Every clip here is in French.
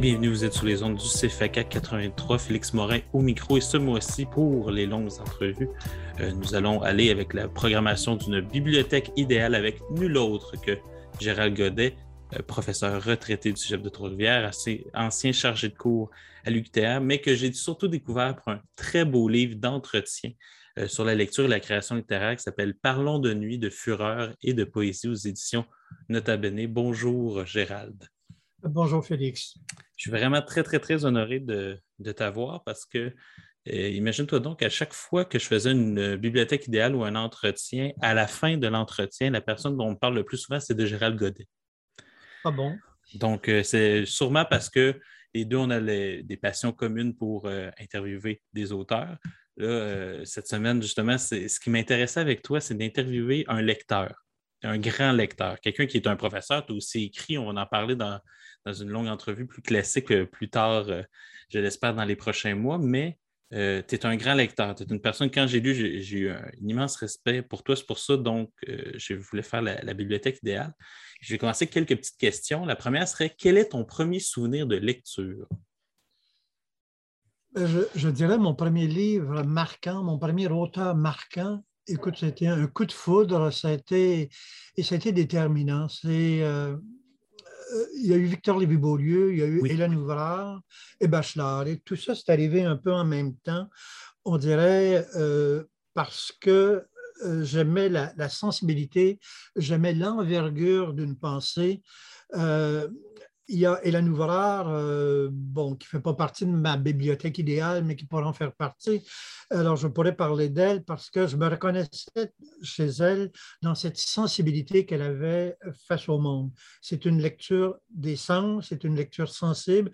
Bienvenue, vous êtes sur les ondes du CFAK 83, Félix Morin au micro. Et ce mois-ci, pour les longues entrevues, euh, nous allons aller avec la programmation d'une bibliothèque idéale avec nul autre que Gérald Godet, euh, professeur retraité du Cégep de Trois-Rivières, ancien chargé de cours à l'UQTR, mais que j'ai surtout découvert pour un très beau livre d'entretien euh, sur la lecture et la création littéraire qui s'appelle Parlons de nuit, de fureur et de poésie aux éditions Nota Bene. Bonjour Gérald. Bonjour Félix. Je suis vraiment très, très, très honoré de, t'avoir parce que euh, imagine-toi donc, à chaque fois que je faisais une bibliothèque idéale ou un entretien, à la fin de l'entretien, la personne dont on parle le plus souvent, c'est de Gérald Godet. Ah bon? Donc, euh, c'est sûrement parce que les deux, on a des passions communes pour euh, interviewer des auteurs. Là, cette semaine, justement, ce qui m'intéressait avec toi, c'est d'interviewer un lecteur, un grand lecteur, quelqu'un qui est un professeur. Tu as aussi écrit, on en parler dans, dans une longue entrevue plus classique euh, plus tard, euh, je l'espère, dans les prochains mois. Mais euh, tu es un grand lecteur. Tu es une personne, quand j'ai lu, j'ai eu un, immense respect pour toi. C'est pour ça, donc, je voulais faire la, bibliothèque idéale. Je vais commencer avec quelques petites questions. La première serait quel est ton premier souvenir de lecture? Je, dirais mon premier livre marquant, mon premier auteur marquant. Écoute, c'était un coup de foudre, ça a été, et ça a été déterminant. C'est il y a eu Victor Lévy-Beaulieu, il y a eu Hélène Ouvrard et Bachelard. Et tout ça, c'est arrivé un peu en même temps, on dirait, euh, parce que euh, j'aimais la, sensibilité, j'aimais l'envergure d'une pensée. Euh, il y a Hélène Ouvrard, euh, bon, qui ne fait pas partie de ma bibliothèque idéale, mais qui pourrait en faire partie. Alors, je pourrais parler d'elle parce que je me reconnaissais chez elle dans cette sensibilité qu'elle avait face au monde. C'est une lecture des sens, c'est une lecture sensible.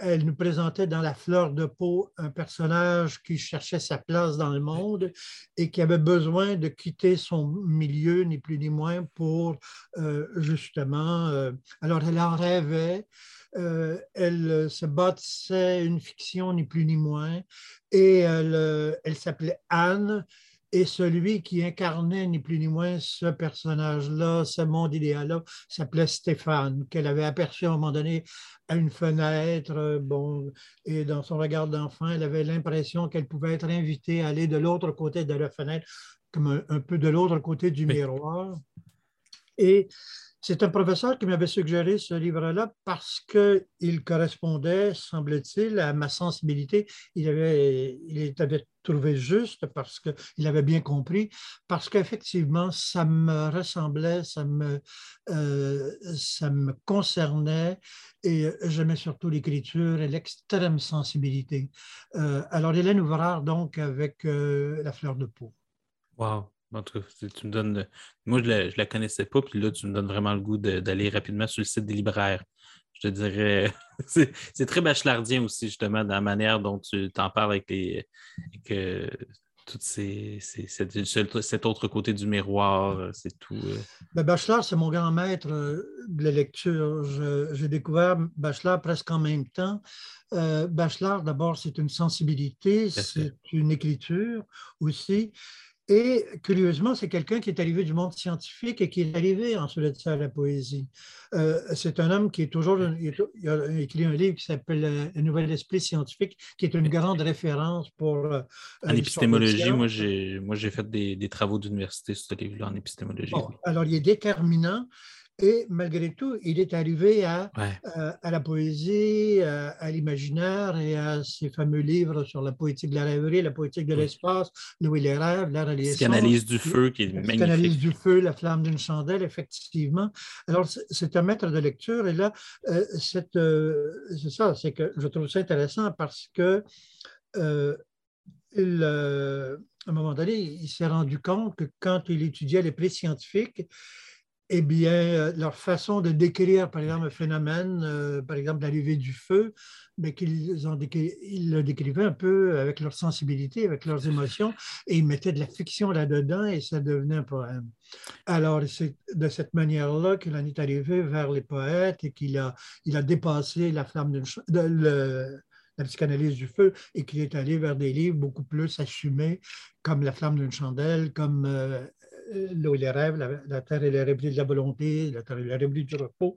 Elle nous présentait dans La fleur de peau un personnage qui cherchait sa place dans le monde et qui avait besoin de quitter son milieu, ni plus ni moins, pour euh, justement... Euh, alors, elle en rêvait euh, elle se bâtissait une fiction, ni plus ni moins, et elle, elle s'appelait Anne, et celui qui incarnait ni plus ni moins ce personnage-là, ce monde idéal-là, s'appelait Stéphane, qu'elle avait aperçu à un moment donné à une fenêtre. Bon, et dans son regard d'enfant, elle avait l'impression qu'elle pouvait être invitée à aller de l'autre côté de la fenêtre, comme un, peu de l'autre côté du miroir. Et c'est un professeur qui m'avait suggéré ce livre-là parce qu'il correspondait, semble-t-il, à ma sensibilité. Il avait, il avait trouvé juste parce qu'il avait bien compris, parce qu'effectivement, ça me ressemblait, ça me, euh, ça me concernait et j'aimais surtout l'écriture et l'extrême sensibilité. Euh, alors, Hélène Ouvrard, donc, avec euh, La fleur de peau. Wow! En tout cas, tu me donnes. Moi, je ne la, connaissais pas, puis là, tu me donnes vraiment le goût d'aller rapidement sur le site des libraires. Je te dirais. c'est très bachelardien aussi, justement, dans la manière dont tu t'en parles avec les. tout ces, cet autre côté du miroir, c'est tout. Euh. Ben, Bachelard, c'est mon grand maître euh, de la lecture. J'ai découvert Bachelard presque en même temps. Euh, Bachelard, d'abord, c'est une sensibilité, c'est une écriture aussi. Et curieusement, c'est quelqu'un qui est arrivé du monde scientifique et qui est arrivé ensuite de ça à la poésie. Euh, c'est un homme qui est toujours. Il a écrit un livre qui s'appelle euh, Un nouvel esprit scientifique, qui est une grande référence pour. Euh, en épistémologie, moi j'ai, moi, j'ai fait des, des travaux d'université sur ce livre-là en épistémologie. Alors, il est déterminant. Et malgré tout, il est arrivé à, euh, à, la poésie, à, l'imaginaire et à ses fameux livres sur la poétique de la rêverie, la poétique de l'espace, Louis les rêves, la religion. Psychanalyse du feu qui est magnifique. Psychanalyse du feu, la flamme d'une chandelle, effectivement. Alors, c'est un maître de lecture et là, euh, euh, c'est ça, c'est que je trouve ça intéressant parce que à un moment donné, il s'est rendu compte que quand il étudiait les prix scientifiques, eh bien, euh, leur façon de décrire, par exemple, un phénomène, euh, par exemple, l'arrivée du feu, mais qu'ils ils le décrivaient un peu avec leur sensibilité, avec leurs émotions, et ils mettaient de la fiction là-dedans et ça devenait un poème. Alors, c'est de cette manière-là qu'il en est arrivé vers les poètes et qu'il a, il a dépassé la flamme de, la psychanalyse du feu et qu'il est allé vers des livres beaucoup plus assumés, comme La flamme d'une chandelle, comme euh, L'eau et les rêves, la, Terre et les républiques de la volonté, La Terre et les républiques du repos.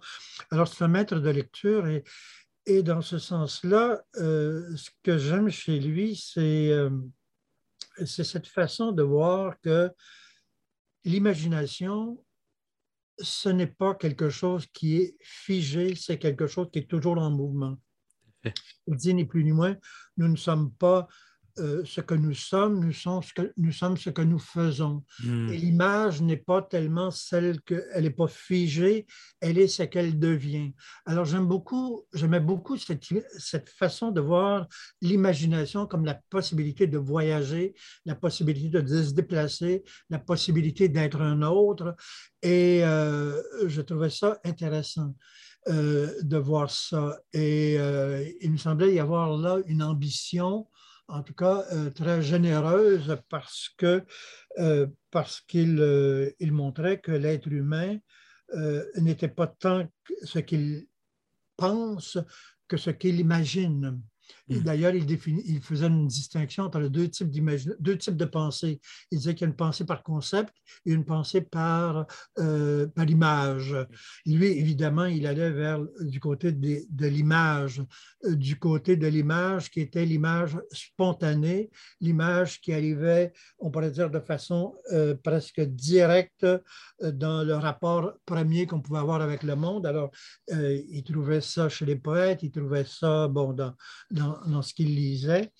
Alors, c'est un maître de lecture et, et dans ce sens-là, euh, ce que j'aime chez lui, euh, c'est cette façon de voir que l'imagination, ce n'est pas quelque chose qui est figé, c'est quelque chose qui est toujours en mouvement. Il dit ni plus ni moins, nous ne sommes pas euh, ce que nous sommes, nous sommes ce que nous, sommes ce que nous faisons. Hmm. Et l'image n'est pas tellement celle qu'elle n'est pas figée, elle est ce qu'elle devient. Alors j'aime beaucoup, j'aimais beaucoup cette, cette, façon de voir l'imagination comme la possibilité de voyager, la possibilité de se déplacer, la possibilité d'être un autre. Et euh, je trouvais ça intéressant. Euh, de voir ça. Et il me semblait y avoir là une ambition en tout cas euh, très généreuse parce euh, qu'il euh, montrait que l'être humain n'était pas tant ce qu'il pense que ce qu'il imagine. Mm. D'ailleurs, il, il, faisait une distinction entre deux types, deux types de pensées. Il disait qu'il y a une pensée par concept et une pensée par, euh, par image. Lui, évidemment, il allait vers du côté de, de l'image, euh, du côté de l'image qui était l'image spontanée, l'image qui arrivait, on pourrait dire, de façon euh, presque directe dans le rapport premier qu'on pouvait avoir avec le monde. Alors, il trouvait ça chez les poètes, il trouvait ça, bon, dans dans, ce qu'il lisait.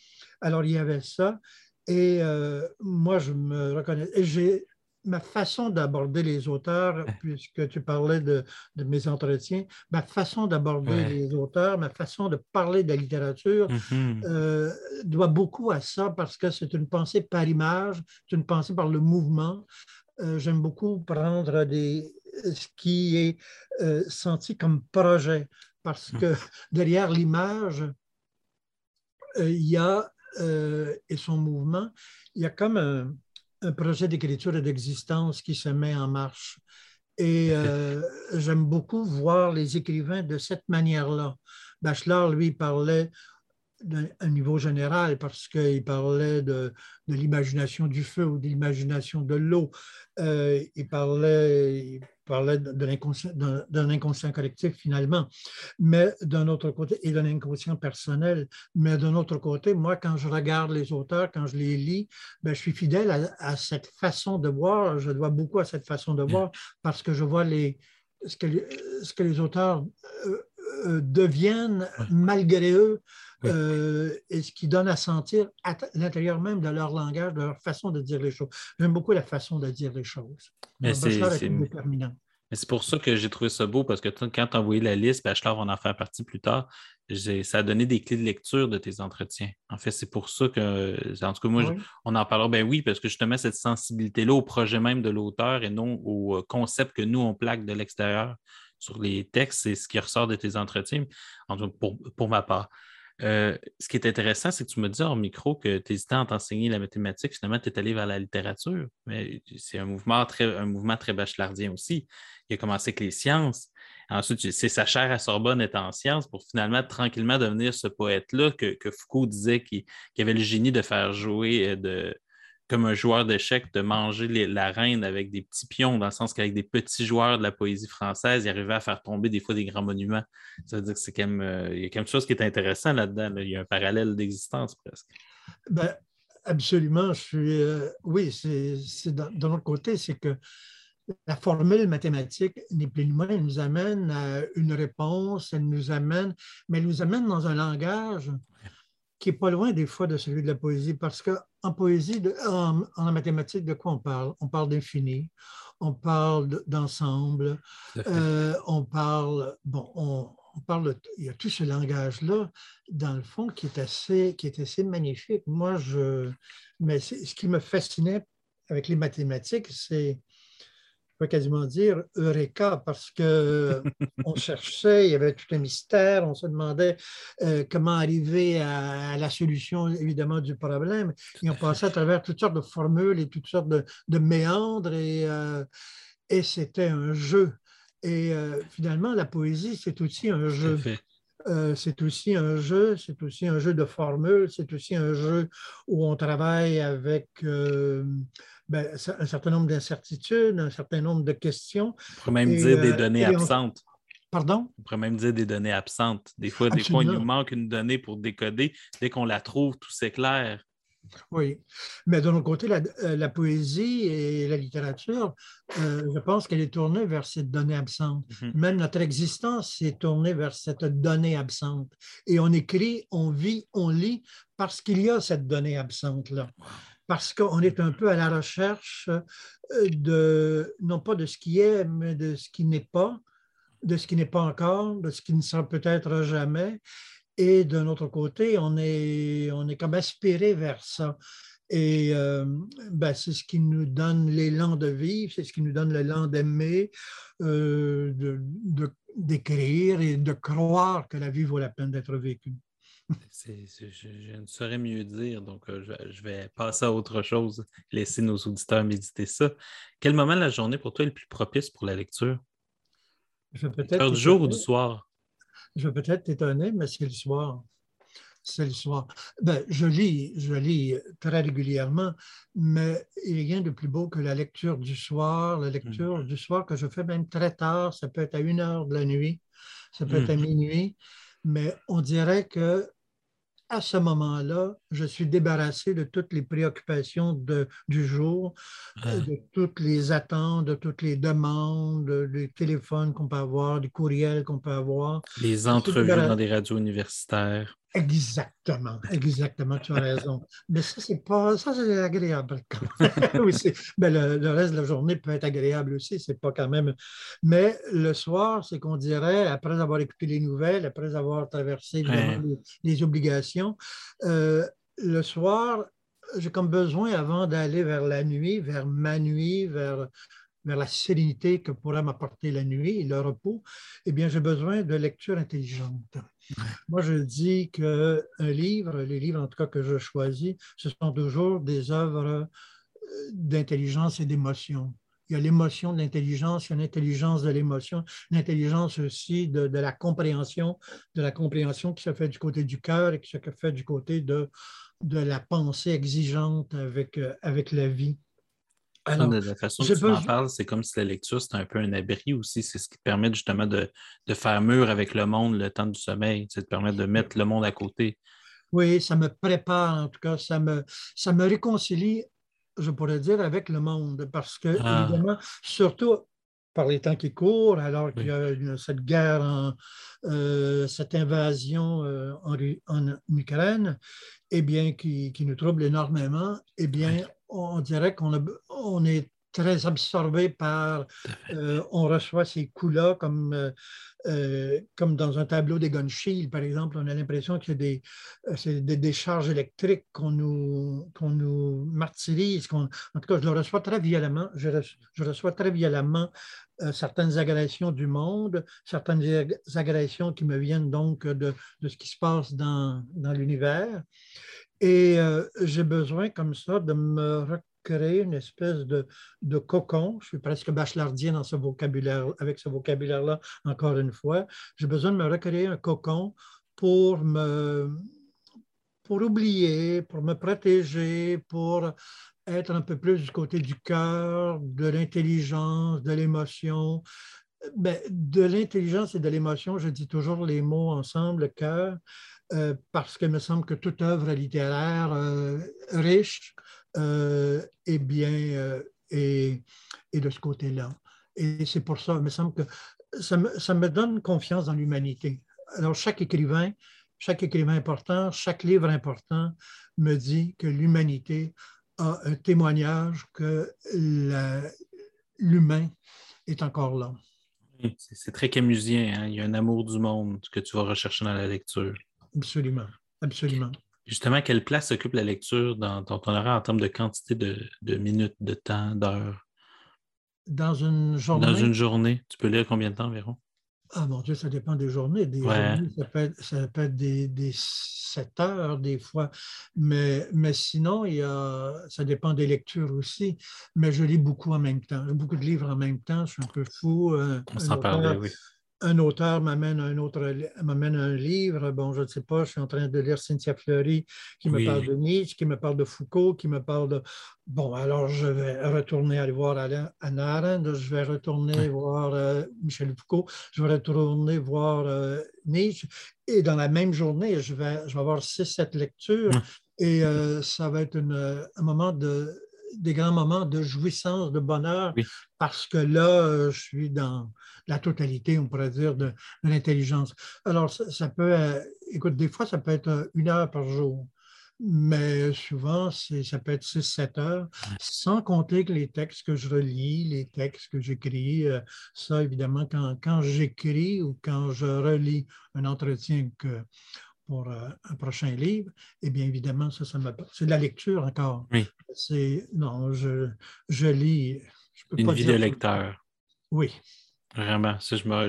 Alors, il y avait ça. Et euh, moi, je me reconnais. J'ai ma façon d'aborder les auteurs, puisque tu parlais de, mes entretiens, ma façon d'aborder les auteurs, ma façon de parler de la littérature mm-hmm. euh, doit beaucoup à ça parce que c'est une pensée par image, c'est une pensée par le mouvement. Euh, j'aime beaucoup prendre des, ce qui est senti comme projet parce mm. que derrière l'image, il y a, euh, et son mouvement, il y a comme un, projet d'écriture et d'existence qui se met en marche. Et euh, j'aime beaucoup voir les écrivains de cette manière-là. Bachelard, lui, parlait d'un niveau général parce qu'il parlait de, de l'imagination du feu ou de l'imagination de l'eau. il parlait, parlait d'un inconscient collectif finalement, mais d'un autre côté, et d'un inconscient personnel. Mais d'un autre côté, moi, quand je regarde les auteurs, quand je les lis, ben, je suis fidèle à, cette façon de voir. Je dois beaucoup à cette façon de voir parce que je vois les, ce, que, ce que les auteurs euh, euh, deviennent malgré eux. Euh, et ce qui donne à sentir à l'intérieur même de leur langage, de leur façon de dire les choses. J'aime beaucoup la façon de dire les choses. Mais c'est déterminant. c'est pour ça que j'ai trouvé ça beau, parce que quand tu as envoyé la liste, Bachelor va en faire partie plus tard, ça a donné des clés de lecture de tes entretiens. En fait, c'est pour ça que, en tout cas, moi, on en parlera. Ben oui, parce que justement, cette sensibilité-là au projet même de l'auteur et non au euh, concept que nous, on plaque de l'extérieur sur les textes, c'est ce qui ressort de tes entretiens, en tout cas pour, ma part. Euh, ce qui est intéressant, c'est que tu me dis en micro que tu hésitais à t'enseigner la mathématique, finalement, tu es allé vers la littérature. Mais c'est un mouvement très, un mouvement très bachelardien aussi. Il a commencé avec les sciences. Ensuite, c'est sa chaire à Sorbonne est en sciences pour finalement tranquillement devenir ce poète-là que, Foucault disait qu'il avait le génie de faire jouer euh, de, comme un joueur d'échecs de manger la reine avec des petits pions, dans le sens qu'avec des petits joueurs de la poésie française, il arrivait à faire tomber des fois des grands monuments. Ça veut dire que c'est quand même, euh, il y a quelque chose qui est intéressant là-dedans. Il y a un parallèle d'existence presque. Ben, absolument. Je suis, euh, oui, c'est d'un autre côté, c'est que la formule mathématique n'est plus ni moins, elle nous amène à une réponse, elle nous amène, mais elle nous amène dans un langage qui n'est pas loin des fois de celui de la poésie, parce qu'en poésie, en, en, mathématiques, de quoi on parle? On parle d'infini, on parle d'ensemble, euh, on parle, bon, on, parle, il y a tout ce langage-là, dans le fond, qui est assez, qui est assez magnifique. Moi, je, mais ce qui me fascinait avec les mathématiques, c'est peux quasiment dire Eureka, parce qu'on cherchait, il y avait tout un mystère, on se demandait euh, comment arriver à, la solution, évidemment, du problème. Et on passait à travers toutes sortes de formules et toutes sortes de, méandres, et, euh, et c'était un jeu. Et euh, finalement, la poésie, c'est aussi un jeu. C'est aussi un jeu, c'est aussi un jeu de formules, c'est aussi un jeu où on travaille avec ben, un certain nombre d'incertitudes, un certain nombre de questions. On pourrait même dire des euh, données absentes. Pardon? On pourrait même dire des données absentes. Des fois, des fois, il nous manque une donnée pour décoder. Dès qu'on la trouve, tout s'éclaire. Oui, mais de l'autre côté, la, euh, poésie et la littérature, euh, je pense qu'elle est tournée vers cette donnée absente. Mhm. Même notre existence est tournée vers cette donnée absente. Et on écrit, on vit, on lit parce qu'il y a cette donnée absente-là parce qu'on est un peu à la recherche euh, de, non pas de ce qui est, mais de ce qui n'est pas, de ce qui n'est pas encore, de ce qui ne sera peut-être jamais. Et d'un autre côté, on est, on est comme aspiré vers ça. Et euh, ben, c'est ce qui nous donne l'élan de vivre, c'est ce qui nous donne l'élan d'aimer, euh, d'écrire et de croire que la vie vaut la peine d'être vécue je, ne saurais mieux dire, donc euh, je, vais passer à autre chose, laisser nos auditeurs méditer ça. Quel moment de la journée pour toi est le plus propice pour la lecture? Je du jour ou du soir? Je vais peut-être t'étonner, mais c'est le soir. C'est le soir. Ben, je lis, je lis très régulièrement, mais il n'y a rien de plus beau que la lecture du soir, la lecture hmm. du soir que je fais même très tard, ça peut être à une heure de la nuit, ça peut être à hmm. minuit, mais on dirait que à ce moment-là, je suis débarrassé de toutes les préoccupations de, du jour, euh, de toutes les attentes, de toutes les demandes, des téléphones qu'on peut avoir, des courriels qu'on peut avoir. Les entrevues dans des radios universitaires. Exactement, exactement, tu as raison. Mais ça, c'est pas, ça, c'est agréable. oui, ben, le, reste de la journée peut être agréable aussi, c'est pas quand même. Mais le soir, c'est qu'on dirait, après avoir écouté les nouvelles, après avoir traversé les, obligations, euh, le soir, j'ai comme besoin, avant d'aller vers la nuit, vers ma nuit, vers vers la sérénité que pourrait m'apporter la nuit et le repos, eh bien, j'ai besoin de lecture intelligente. Moi, je dis qu'un livre, les livres en tout cas que je choisis, ce sont toujours des œuvres euh, d'intelligence et d'émotion. Il y a l'émotion de l'intelligence, il y a l'intelligence de l'émotion, l'intelligence aussi de, de, la compréhension, de la compréhension qui se fait du côté du cœur et qui se fait du côté de, de la pensée exigeante avec, euh, avec la vie de la façon que tu en parles, c'est comme si la lecture, c'est un peu un abri aussi. C'est ce qui te permet justement de, faire mur avec le monde le temps du sommeil. Ça te permet de mettre le monde à côté. Oui, ça me prépare, en tout cas, ça me, ça me réconcilie, je pourrais dire, avec le monde. Parce que, ah. évidemment, surtout par les temps qui courent, alors qu'il y a cette guerre, euh, cette invasion euh, en, en, Ukraine, eh bien, qui, qui, nous trouble énormément, eh bien, on dirait qu'on on est très absorbé par, euh, on reçoit ces coups-là comme, euh, euh, comme dans un tableau des Shield, par exemple, on a l'impression que des, c'est des décharges électriques qu'on nous, qu'on nous martyrise. en tout cas, je le reçois très violemment. Je, reçois, très violemment certaines agressions du monde, certaines agressions qui me viennent donc de, de ce qui se passe dans, dans l'univers. Et euh, j'ai besoin comme ça de me recréer une espèce de, de cocon. Je suis presque bachelardien vocabulaire, avec ce vocabulaire-là, encore une fois. J'ai besoin de me recréer un cocon pour me pour oublier, pour me protéger, pour être un peu plus du côté du cœur, de l'intelligence, de l'émotion. Ben, de l'intelligence et de l'émotion, je dis toujours les mots ensemble, le cœur, euh, parce qu'il me semble que toute œuvre littéraire euh, riche euh, est bien de ce côté-là. Et c'est pour ça, il me semble que ça me, ça me donne confiance dans l'humanité. Alors, chaque écrivain, chaque écrivain important, chaque livre important me dit que l'humanité a un témoignage que l'humain est encore là. C'est très camusien. Hein. Il y a un amour du monde que tu vas rechercher dans la lecture. Absolument, absolument. Justement, quelle place occupe la lecture dans, ton horaire en termes de quantité de, minutes, de temps, d'heures? Dans une journée? Dans une journée, tu peux lire combien de temps environ? Ah mon Dieu, ça dépend des journées. Des journées, ça peut être, des, des, 7 heures des fois. Mais, mais sinon, il y a, ça dépend des lectures aussi. Mais je lis beaucoup en même temps. Beaucoup de livres en même temps. Je suis un peu fou. Euh, On s'en parlait, oui un auteur m'amène un autre m'amène un livre, bon, je ne sais pas, je suis en train de lire Cynthia Fleury qui me parle de Nietzsche, qui me parle de Foucault, qui me parle de bon, alors je vais retourner aller voir Anna Arendt, je vais retourner voir euh, Michel Foucault, je vais retourner voir euh, Nietzsche, et dans la même journée, je vais, je vais avoir six, sept lectures, et euh, ça va être un moment de des grands moments de jouissance, de bonheur, parce que là, euh, je suis dans la totalité, on pourrait dire, de, l'intelligence. Alors, ça, peut, euh, écoute, des fois, ça peut être euh, une heure par jour, mais souvent, ça peut être six, sept heures, sans compter que les textes que je relis, les textes que j'écris, ça, évidemment, quand, quand j'écris ou quand je relis un entretien que pour euh, un prochain livre, et eh bien évidemment, ça, ça c'est de la lecture encore. Oui. C'est, non, je, je lis. Je peux Une vie de lecteur. Oui. Vraiment, ça, je me,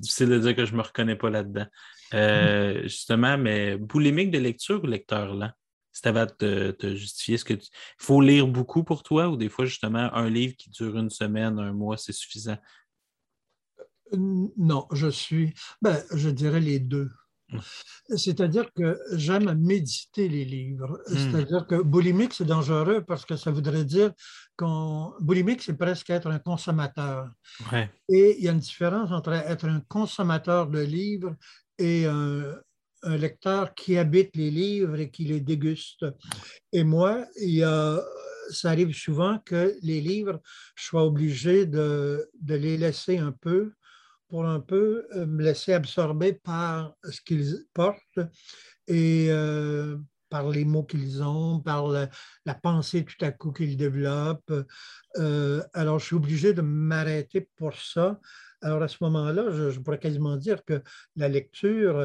difficile de dire que je ne me reconnais pas là-dedans. Euh, justement, mais boulimique de lecture ou lecteur lent? Si tu avais à te, justifier, est-ce qu'il faut lire beaucoup pour toi ou des fois, justement, un livre qui dure une semaine, un mois, c'est suffisant? Euh, non, je suis, ben, je dirais les deux. C'est-à-dire que j'aime méditer les livres. Hmm. C'est-à-dire que boulimique, c'est dangereux parce que ça voudrait dire qu'on. Boulimique, c'est presque être un consommateur. Et il y a une différence entre être un consommateur de livres et un, lecteur qui habite les livres et qui les déguste. Et moi, il y a, ça arrive souvent que les livres, je sois obligé de, de les laisser un peu pour un peu euh, me laisser absorber par ce qu'ils portent et euh, par les mots qu'ils ont, par la, pensée tout à coup qu'ils développent. Euh, alors, je suis obligé de m'arrêter pour ça. Alors, à ce moment-là, je, pourrais quasiment dire que la lecture,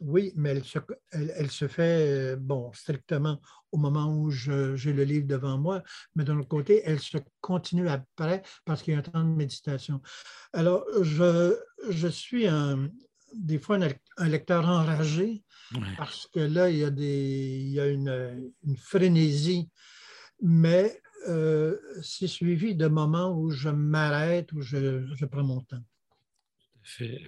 oui, mais elle se, elle, se fait, bon, strictement au moment où j'ai le livre devant moi, mais d'un autre côté, elle se continue après parce qu'il y a un temps de méditation. Alors, je, je suis un, des fois un, lecteur enragé parce que là, il y a, des, il y a une, une frénésie, mais euh, c'est suivi de moments où je m'arrête, où je, je prends mon temps.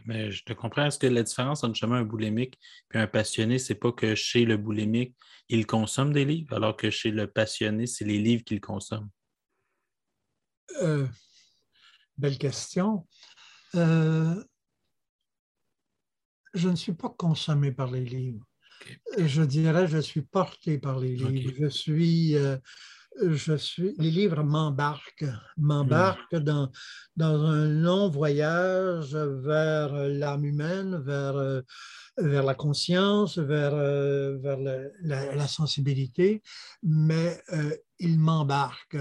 Mais je te comprends. Est-ce que la différence entre un boulimique et un passionné, c'est pas que chez le boulimique, il consomme des livres, alors que chez le passionné, c'est les livres qu'il consomme? Euh, belle question. Euh, je ne suis pas consommé par les livres. Je dirais, je suis porté par les livres. Je suis, euh, je suis, les livres m'embarquent, m'embarquent dans, dans un long voyage vers l'âme humaine, vers, vers la conscience, vers, vers la, sensibilité, mais euh, ils m'embarquent.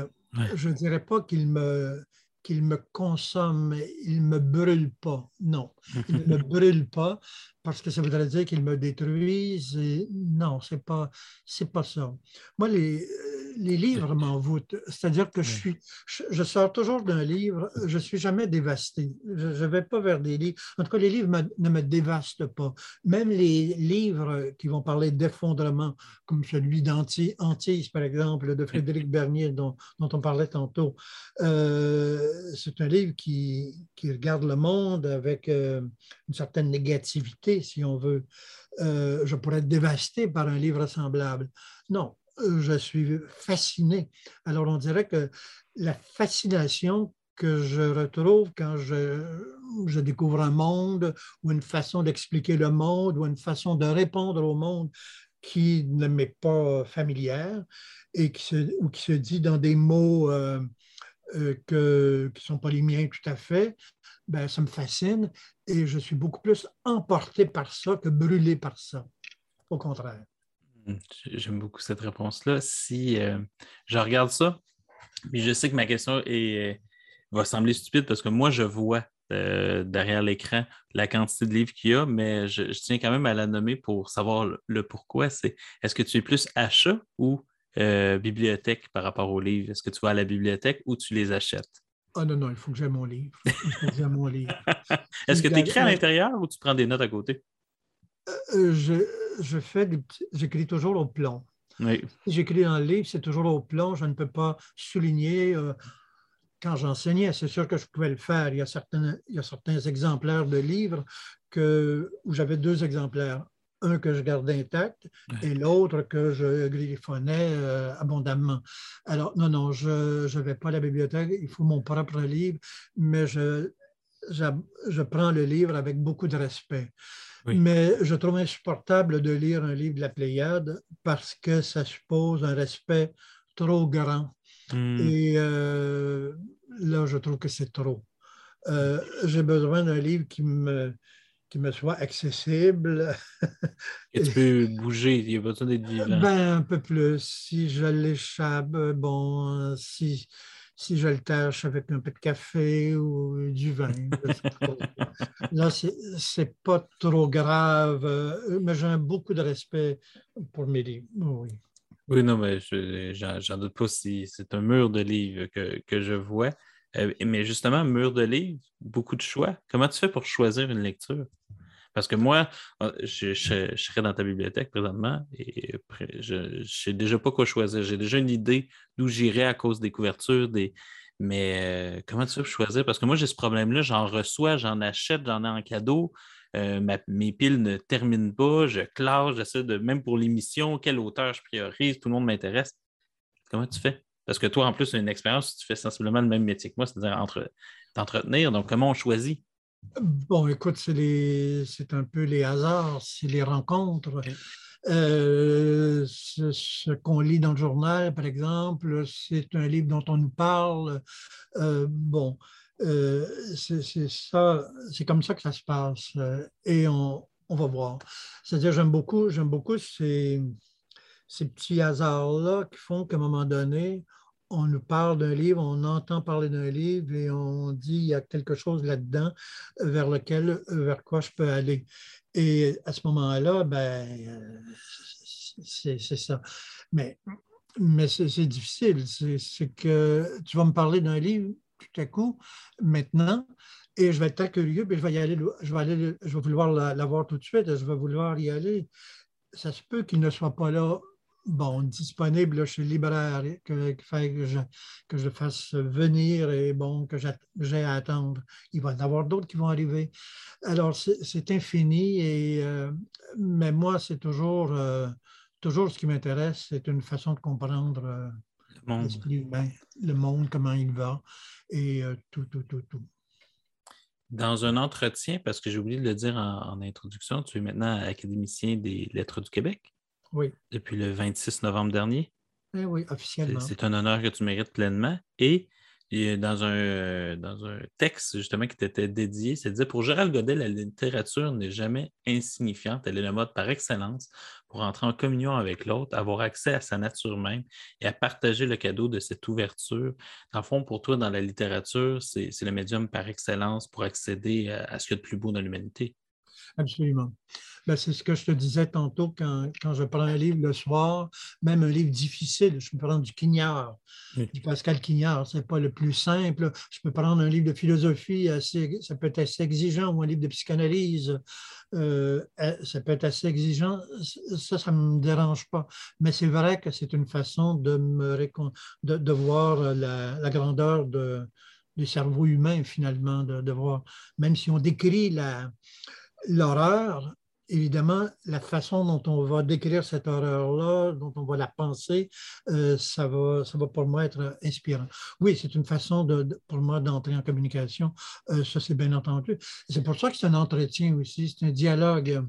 Je ne dirais pas qu'ils me, qu'il me consomme, il ne me brûle pas. Non, il ne me brûle pas parce que ça voudrait dire qu'il me détruise. Non, ce n'est pas, pas ça. Moi, les, les livres m'envoûtent. C'est-à-dire que je, suis, je, sors toujours d'un livre, je ne suis jamais dévasté. Je ne vais pas vers des livres. En tout cas, les livres ne me dévastent pas. Même les livres qui vont parler d'effondrement, comme celui d'Antise, par exemple, de Frédéric Bernier, dont, dont on parlait tantôt, euh, c'est un livre qui, qui, regarde le monde avec euh, une certaine négativité, si on veut. Euh, je pourrais être dévasté par un livre semblable. Non, je suis fasciné. Alors, on dirait que la fascination que je retrouve quand je, découvre un monde ou une façon d'expliquer le monde ou une façon de répondre au monde qui ne m'est pas familière et qui se, ou qui se dit dans des mots euh, euh, qui ne sont pas les miens tout à fait, ben, ça me fascine et je suis beaucoup plus emporté par ça que brûlé par ça. Au contraire. Mmh, j'aime beaucoup cette réponse-là. Si euh, je regarde ça, mais je sais que ma question est, euh, va sembler stupide parce que moi, je vois euh, derrière l'écran la quantité de livres qu'il y a, mais je, tiens quand même à la nommer pour savoir le, pourquoi. C'est est-ce que tu es plus achat ou bibliothèque par rapport aux livres? Est-ce que tu vas à la bibliothèque ou tu les achètes? Ah non, non, il faut que j'aie mon livre. mon livre. Est-ce que tu écris à l'intérieur ou tu prends des notes à côté? Euh, je, je, fais j'écris toujours au plomb. Oui. Si j'écris dans le livre, c'est toujours au plomb. Je ne peux pas souligner. Euh, quand j'enseignais, c'est sûr que je pouvais le faire. Il y a certains, il y a certains exemplaires de livres que, où j'avais deux exemplaires. Un que je gardais intact et l'autre que je griffonnais euh, abondamment. Alors, non, non, je ne vais pas à la bibliothèque. Il faut mon propre livre, mais je, je, je prends le livre avec beaucoup de respect. Mais je trouve insupportable de lire un livre de la Pléiade parce que ça suppose un respect trop grand. Hmm. Et euh, là, je trouve que c'est trop. Euh, j'ai besoin d'un livre qui me, qui me soit accessible. Et tu peux bouger, il y a besoin d'être vivant. Ben, un peu plus. Si je l'échappe, bon, si, si je le tâche avec un peu de café ou du vin. Là, c'est pas trop grave, euh, mais j'ai beaucoup de respect pour mes livres. Oui. Oui, non, mais j'en doute pas si c'est un mur de livres que, que je vois. Euh, mais justement, mur de livres, beaucoup de choix. Comment tu fais pour choisir une lecture? Parce que moi, euh, je, serais dans ta bibliothèque présentement et je ne sais déjà pas quoi choisir. J'ai déjà une idée d'où j'irai à cause des couvertures, des... mais euh, comment tu veux choisir? Parce que moi, j'ai ce problème-là, j'en reçois, j'en achète, j'en ai en cadeau. Euh, mes piles ne terminent pas, je classe, j'essaie de, même pour l'émission, quel auteur je priorise, tout le monde m'intéresse. Comment tu fais? Parce que toi, en plus, tu as une expérience, tu fais sensiblement le même métier que moi, c'est-à-dire entre, t'entretenir. Donc, comment on choisit? Bon, écoute, c'est un peu les hasards, c'est les rencontres. Euh, ce, qu'on lit dans le journal, par exemple, c'est un livre dont on nous parle. Euh, bon, euh, c'est ça, c'est comme ça que ça se passe. et on, va voir. C'est-à-dire, j'aime beaucoup, j'aime beaucoup ces, ces petits hasards-là qui font qu'à un moment donné, on nous parle d'un livre, on entend parler d'un livre et on dit il y a quelque chose là-dedans vers lequel, vers quoi je peux aller. Et à ce moment-là, ben, c'est ça. Mais, mais c'est difficile. C'est que tu vas me parler d'un livre tout à coup, maintenant, et je vais être très curieux, puis je vais y aller, je vais, aller, je vais vouloir l'avoir tout de suite, je vais vouloir y aller. Ça se peut qu'il ne soit pas là bon, disponible chez le libraire, que, que, je, que je fasse venir et bon, que j'ai à attendre. Il va y en avoir d'autres qui vont arriver. Alors, c'est infini, et, euh, mais moi, c'est toujours, euh, toujours ce qui m'intéresse, c'est une façon de comprendre euh, l'esprit humain, le monde, comment il va, et tout, tout, tout, tout. Dans un entretien, parce que j'ai oublié de le dire en, en introduction, tu es maintenant académicien des Lettres du Québec. Oui. Depuis le 26 novembre dernier. Eh oui, officiellement. C'est un honneur que tu mérites pleinement. Et, dans, un, dans un texte justement qui t'était dédié, c'est disait pour Gérald Godet, la littérature n'est jamais insignifiante, elle est le mode par excellence pour entrer en communion avec l'autre, avoir accès à sa nature même et à partager le cadeau de cette ouverture. Dans le fond, pour toi, dans la littérature, c'est le médium par excellence pour accéder à, à ce qu'il y a de plus beau dans l'humanité. Absolument. Ben, c'est ce que je te disais tantôt quand, quand, je prends un livre le soir, même un livre difficile, je peux prendre du Quignard, du Pascal Quignard, ce n'est pas le plus simple. Je peux prendre un livre de philosophie, assez, ça peut être assez exigeant, ou un livre de psychanalyse, euh, euh, ça peut être assez exigeant. Ça, ça ne me dérange pas. Mais c'est vrai que c'est une façon de, me de, de voir la, la grandeur de, du cerveau humain, finalement, de, de voir, même si on décrit la l'horreur, évidemment, la façon dont on va décrire cette horreur-là, dont on va la penser, euh, ça, va, pour moi être inspirant. Oui, c'est une façon de, pour moi d'entrer en communication, euh, ça c'est bien entendu. C'est pour ça que c'est un entretien aussi, c'est un dialogue.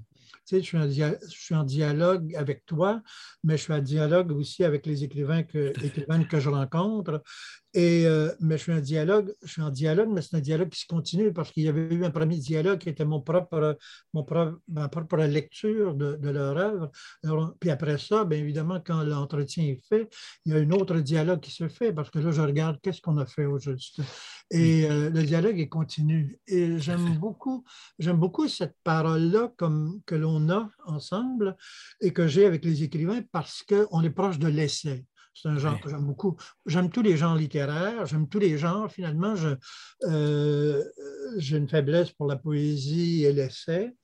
Tu sais, je, suis en je suis en dialogue avec toi, mais je suis en dialogue aussi avec les écrivains que, écrivaines que je rencontre. Et, euh, mais je suis en dialogue, je suis en dialogue, mais c'est un dialogue qui se continue parce qu'il y avait eu un premier dialogue qui était mon propre, mon propre, ma propre lecture de, de leur œuvre. puis après ça, bien évidemment, quand l'entretien est fait, il y a un autre dialogue qui se fait parce que là, je regarde qu'est-ce qu'on a fait au juste. Et euh, le dialogue est continu. Et j'aime beaucoup, j'aime beaucoup cette parole-là comme que l'on a ensemble et que j'ai avec les écrivains parce qu'on est proche de l'essai C'est un genre que j'aime beaucoup. J'aime tous les genres littéraires, j'aime tous les genres. Finalement, euh, j'ai une faiblesse pour la poésie et l'essai.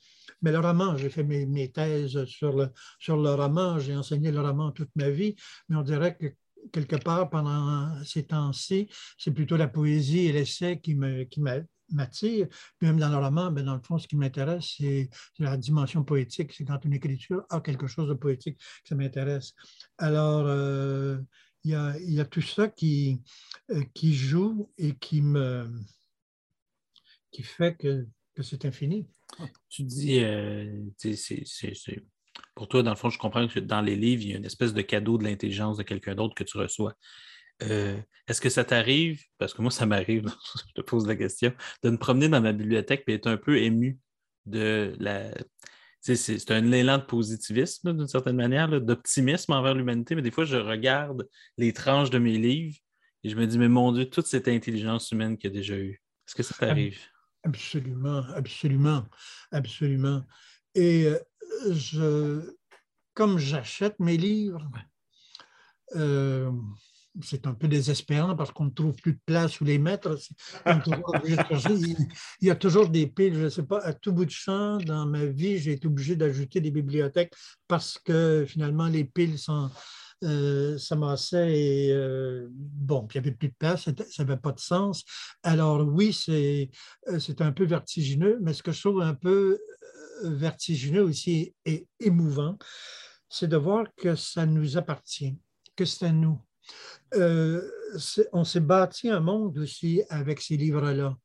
Mais le roman, j'ai fait mes, thèses sur le, sur le roman, j'ai enseigné le roman toute ma vie, mais on dirait que quelque part, pendant ces temps-ci, c'est plutôt la poésie et l'essai qui me, qui m'attire. Même dans le roman, ben, dans le fond, ce qui m'intéresse, c'est la dimension poétique. C'est quand une écriture a quelque chose de poétique que ça m'intéresse. Alors, euh, il, y a, y, a, tout ça qui, euh, qui joue et qui me qui fait que, que c'est infini. Tu dis, euh, c'est pour toi, dans le fond, je comprends que dans les livres, il y a une espèce de cadeau de l'intelligence de quelqu'un d'autre que tu reçois. Euh, est-ce que ça t'arrive, parce que moi, ça m'arrive, je te pose la question, de me promener dans ma bibliothèque et être un peu ému de la. C'est un élan de positivisme, d'une certaine manière, d'optimisme envers l'humanité, mais des fois, je regarde les tranches de mes livres et je me dis, mais mon Dieu, toute cette intelligence humaine qu'il y a déjà eu, est-ce que ça t'arrive? Absolument, absolument, absolument. Et euh, je, comme j'achète mes livres, euh, c'est un peu désespérant parce qu'on ne trouve plus de place où les mettre. Il y a toujours des piles, je ne sais pas, à tout bout de champ, dans ma vie, j'ai été obligé d'ajouter des bibliothèques parce que finalement, les piles sont, euh, s'amassaient et euh, bon, il n'y avait plus de place, ça n'avait pas de sens. Alors oui, c'est euh, un peu vertigineux, mais ce que je trouve un peu vertigineux aussi et émouvant, c'est de voir que ça nous appartient, que c'est à nous. Euh, on s'est bâti un monde aussi avec ces livres-là.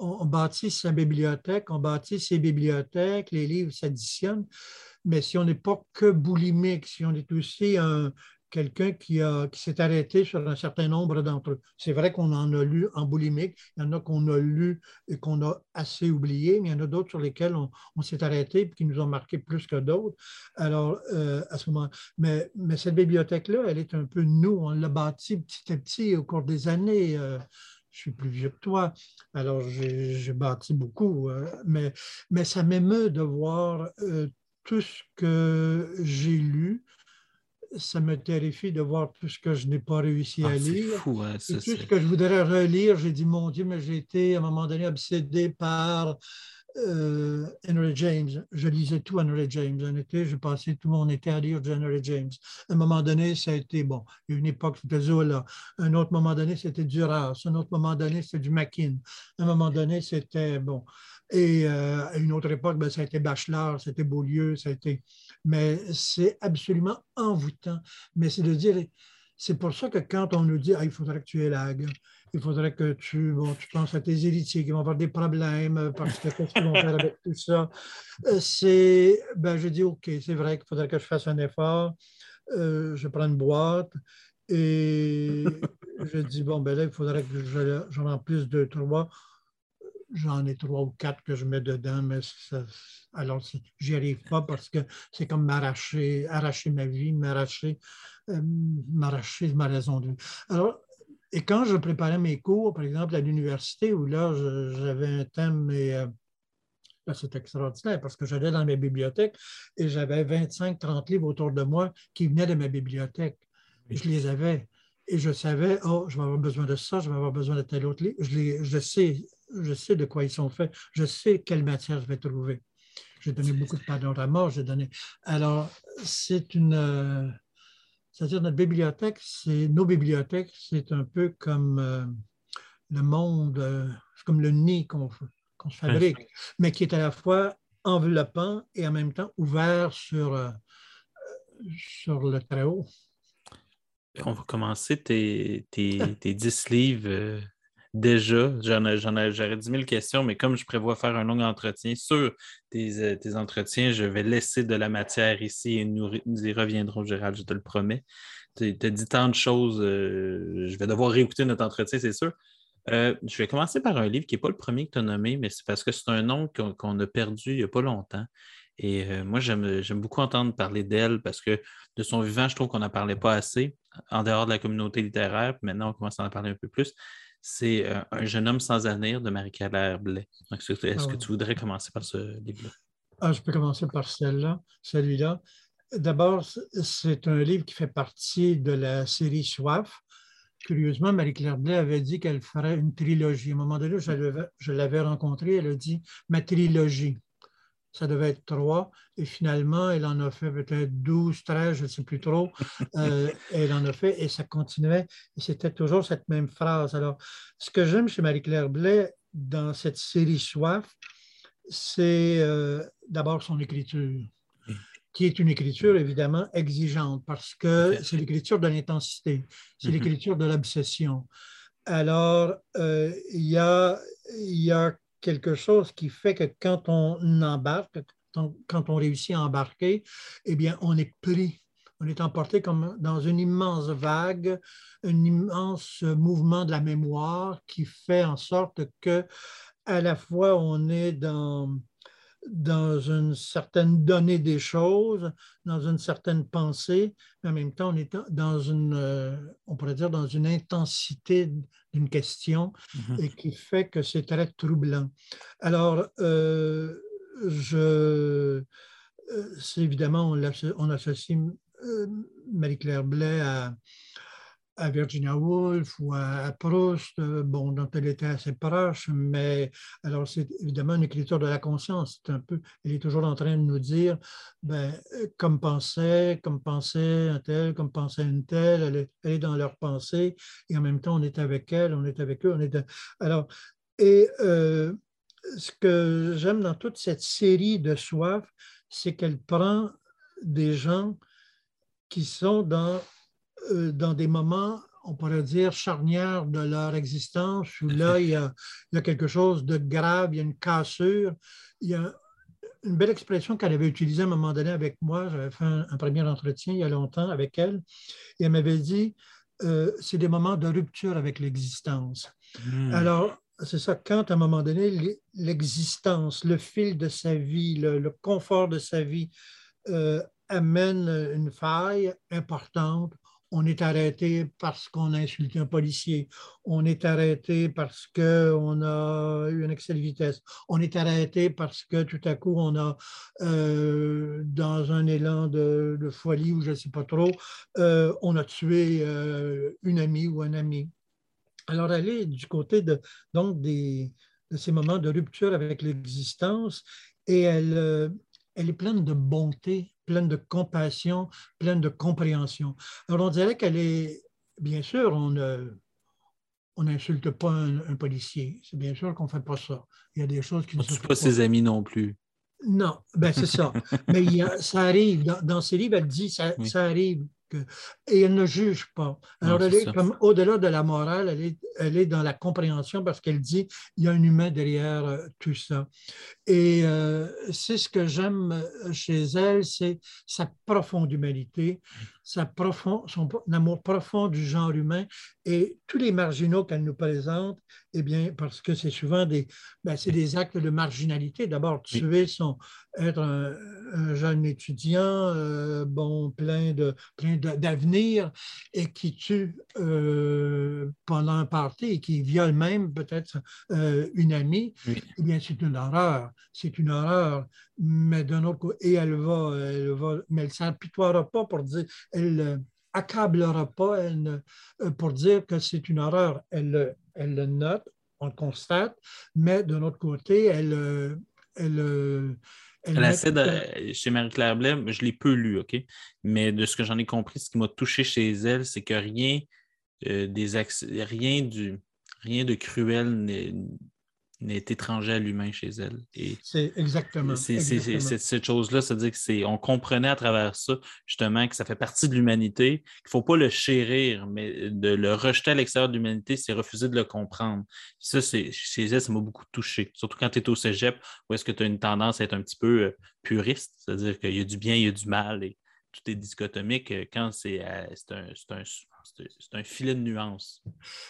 On, bâtit sa bibliothèque, on bâtit ses bibliothèques, les livres s'additionnent, mais si on n'est pas que boulimique, si on est aussi un, quelqu'un qui, qui s'est arrêté sur un certain nombre d'entre eux. C'est vrai qu'on en a lu en boulimique, il y en a qu'on a lu et qu'on a assez oublié, mais il y en a d'autres sur lesquels on, s'est arrêté et qui nous ont marqué plus que d'autres. Alors, euh, à ce moment, mais, mais cette bibliothèque-là, elle est un peu nous, on l'a bâtie petit à petit au cours des années. Euh, je suis plus vieux que toi, alors j'ai bâti beaucoup, euh, mais, mais ça m'émeut de voir tout ce que j'ai lu, ça me terrifie de voir tout ce que je n'ai pas réussi à ah, lire. Fou, hein, tout ce que je voudrais relire, j'ai dit, mon Dieu, mais j'ai été à un moment donné obsédé par euh, Henry James. Je lisais tout Henry James. En été, je passais tout mon été à lire Henry James. À un moment donné, ça a été, bon, il y a une époque, c'était Zola. Un autre moment donné, c'était Duras. Un autre moment donné, c'était du Mackin. Un moment donné, c'était, bon. Et euh, à une autre époque, ben, ça a été Bachelard, c'était Beaulieu, ça a été mais c'est absolument envoûtant. Mais c'est de dire, c'est pour ça que quand on nous dit, ah, il faudrait que tu l'ag, il faudrait que tu, bon, tu penses à tes héritiers qui vont avoir des problèmes parce que qu'est-ce qu'ils vont faire avec tout ça, euh, c'est, ben, je dis, OK, c'est vrai qu'il faudrait que je fasse un effort, euh, je prends une boîte et je dis, bon, ben là, il faudrait que j'en remplisse deux, trois j'en ai trois ou quatre que je mets dedans, mais ça, alors j'y arrive pas parce que c'est comme m'arracher, arracher ma vie, m'arracher, euh, m'arracher ma raison de vie. Alors, et quand je préparais mes cours, par exemple à l'université, où là j'avais un thème, mais euh, là c'est extraordinaire parce que j'allais dans mes bibliothèques et j'avais 25-30 livres autour de moi qui venaient de ma bibliothèque. Je les avais et je savais, oh, je vais avoir besoin de ça, je vais avoir besoin de tel autre livre. Je, les, je sais je sais de quoi ils sont faits, je sais quelle matière je vais trouver. J'ai donné beaucoup de panoramas, j'ai donné. Alors, c'est une. Euh, c'est-à-dire, notre bibliothèque, c'est nos bibliothèques, c'est un peu comme euh, le monde, euh, comme le nid qu'on se fabrique, mais qui est à la fois enveloppant et en même temps ouvert sur, sur le très haut. On va commencer tes, tes, tes 10 livres déjà. J'aurais 10 000 questions, mais comme je prévois faire un long entretien sur tes, euh, entretiens, je vais laisser de la matière ici et nous, y reviendrons, Gérald, je te le promets. Tu as dit tant de choses. Euh, je vais devoir réécouter notre entretien, c'est sûr. Euh, je vais commencer par un livre qui n'est pas le premier que tu as nommé, mais c'est parce que c'est un nom qu'on a perdu il n'y a pas longtemps. Et moi, j'aime beaucoup entendre parler d'elle parce que de son vivant, je trouve qu'on n'en parlait pas assez en dehors de la communauté littéraire. Maintenant, on commence à en parler un peu plus c'est euh, Un jeune homme sans avenir de Marie-Claire Blais. Est-ce que, ah tu voudrais commencer par ce livre-là? Ah, je peux commencer par celle-là, celui-là. d'abord, c'est un livre qui fait partie de la série Soif. Curieusement, Marie-Claire Blais avait dit qu'elle ferait une trilogie. À un moment donné, je l'avais rencontrée, elle a dit ma trilogie. Ça devait être trois. Et finalement, elle en a fait peut-être 12, 13, je ne sais plus trop. Euh, elle en a fait et ça continuait. Et c'était toujours cette même phrase. Alors, ce que j'aime chez Marie-Claire Blais dans cette série Soif, c'est euh, d'abord son écriture qui est une écriture évidemment exigeante parce que c'est l'écriture de l'intensité, c'est mm-hmm. l'écriture de l'obsession. Alors, euh, il y, a, y a quelque chose qui fait que quand on embarque, quand on réussit à embarquer, eh bien, on est pris. On est emporté comme dans une immense vague, un immense mouvement de la mémoire qui fait en sorte que à la fois on est dans dans une certaine donnée des choses, dans une certaine pensée, mais en même temps, on est dans une, euh, on pourrait dire, dans une intensité d'une question mm-hmm. et qui fait que c'est très troublant. Alors, euh, je, euh, c'est évidemment, on, on associe Marie-Claire Blais à, à Virginia Woolf ou à, Proust, euh, bon, dont elle était assez proche, mais alors c'est évidemment une écriture de la conscience. un peu, elle est toujours en train de nous dire, ben, comme pensait, comme pensait un tel, comme pensait une telle, elle est, dans leur pensée, et en même temps, on est avec elle, on est avec eux, on est. Alors, et euh, ce que j'aime dans toute cette série de soif, c'est qu'elle prend des gens qui sont dans euh, dans des moments, on pourrait dire, charnières de leur existence, où là, il y, a, quelque chose de grave, il y a une cassure. Il y a une belle expression qu'elle avait utilisée à un moment donné avec moi. J'avais fait un, premier entretien il y a longtemps avec elle, et elle m'avait dit, euh, c'est des moments de rupture avec l'existence. Hmm. Alors, c'est ça, quand à un moment donné, l'existence, le fil de sa vie, le, confort de sa vie euh, amène une faille importante, on est arrêté parce qu'on a insulté un policier, on est arrêté parce qu'on a eu un excès de vitesse, on est arrêté parce que tout à coup, on a, euh, dans un élan de, folie ou je ne sais pas trop, euh, on a tué euh, une amie ou un ami. Alors, elle est du côté de, donc des, de ces moments de rupture avec l'existence et elle, elle est pleine de bonté pleine de compassion, pleine de compréhension. Alors, on dirait qu'elle est, bien sûr, on on n'insulte pas un, policier. C'est bien sûr qu'on ne fait pas ça. Il y a des choses qui ne sont pas. ses amis non plus? Non, ben c'est ça. Mais il ça arrive. Dans, dans, ses livres, elle dit ça, ça arrive et elle ne juge pas. Alors, elle est, comme au-delà de la morale, elle est, elle est dans la compréhension parce qu'elle dit il y a un humain derrière euh, tout ça. Et euh, c'est ce que j'aime chez elle, c'est sa profonde humanité, sa profond, son amour profond du genre humain et tous les marginaux qu'elle nous présente, eh bien, parce que c'est souvent des, ben, c'est des actes de marginalité. D'abord, tuer son, être un, jeune étudiant, euh, bon, plein de, plein d'avenir et qui tue euh, pendant un party et qui viole même peut-être euh, une amie, eh bien, c'est une horreur. C'est une horreur. Mais d'un autre côté, et elle va, elle va, mais elle ne s'empitoiera pas pour dire, elle accablera pas elle pour dire que c'est une horreur. Elle, elle le note, on le constate, mais d'un autre côté, elle, elle, elle chez Marie-Claire Blais, je l'ai peu lu, OK? Mais de ce que j'en ai compris, ce qui m'a touché chez elle, c'est que rien, euh, des rien, du, rien de cruel n'est étranger à l'humain chez elle. C'est exactement. C'est cette chose-là, c'est-à-dire qu'on comprenait à travers ça, justement, que ça fait partie de l'humanité, qu'il ne faut pas le chérir, mais de le rejeter à l'extérieur de l'humanité, c'est refuser de le comprendre. Ça, chez elle, ça m'a beaucoup touché. Surtout quand tu es au cégep, où est-ce que tu as une tendance à être un petit peu euh, puriste, c'est-à-dire qu'il y a du bien, il y a du mal, et tout est dichotomique euh, quand c'est euh, un, c'est un filet de nuances.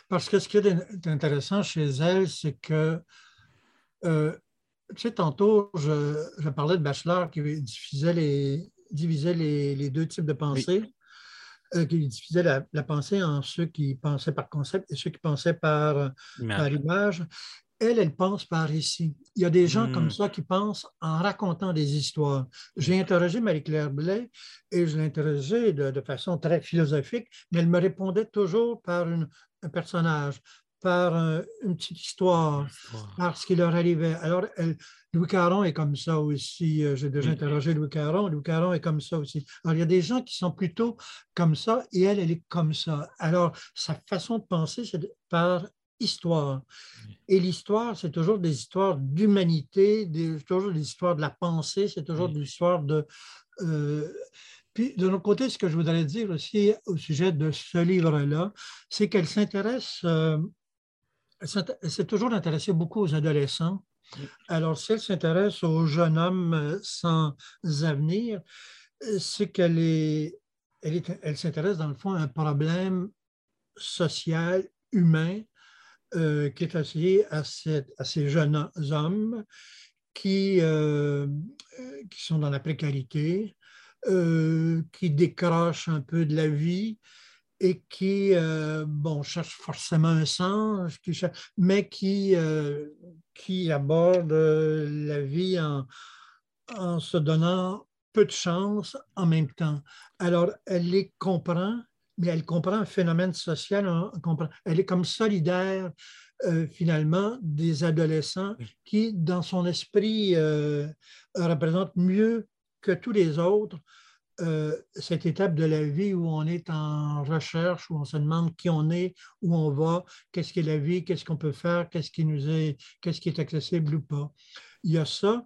Parce que ce qui est intéressant chez elle, c'est que, euh, tu sais, tantôt, je, parlais de Bachelor qui divisait les, divisait les, deux types de pensée, euh, qui divisait la, pensée en ceux qui pensaient par concept et ceux qui pensaient par image. Par image. elle, elle pense par ici. Il y a des gens Hmm. comme ça qui pensent en racontant des histoires. J'ai interrogé Marie-Claire Blais et je l'ai interrogée de, de façon très philosophique, mais elle me répondait toujours par une- un personnage, par un- une petite histoire, par ce qui leur arrivait. Alors, elle- Louis Caron est comme ça aussi. Euh, J'ai déjà interrogé Louis Caron. Louis Caron est comme ça aussi. Alors, il y a des gens qui sont plutôt comme ça et elle, elle est comme ça. Alors, sa façon de penser, c'est par histoire. Et l'histoire, c'est toujours des histoires d'humanité, des- toujours des histoires de la pensée, c'est toujours des histoires de... euh, Puis, de l'autre côté, ce que je voudrais dire aussi au sujet de ce livre-là, c'est qu'elle s'intéresse, euh, elle s'est toujours intéressée beaucoup aux adolescents. Alors, si elle s'intéresse aux jeunes hommes euh, sans avenir, euh, c'est qu'elle est, elle s'intéresse dans le fond à un problème social, humain, euh, qui est associé à, ces jeunes hommes qui, sont dans la précarité, qui décrochent un peu de la vie et qui, euh, bon, cherchent forcément un sens, qui mais qui, euh, qui abordent euh, la vie en, en se donnant peu de chance en même temps. Alors, elle les comprend, mais elle comprend un phénomène social, elle comprend- elle est comme solidaire euh, finalement des adolescents qui, dans son esprit, représentent mieux que tous les autres euh, cette étape de la vie où on est en recherche, où on se demande qui on est, où on va, qu'est-ce qu'est la vie, qu'est-ce qu'on peut faire, qu'est-ce qui nous est, qu'est-ce qui est accessible ou pas. Il y a ça.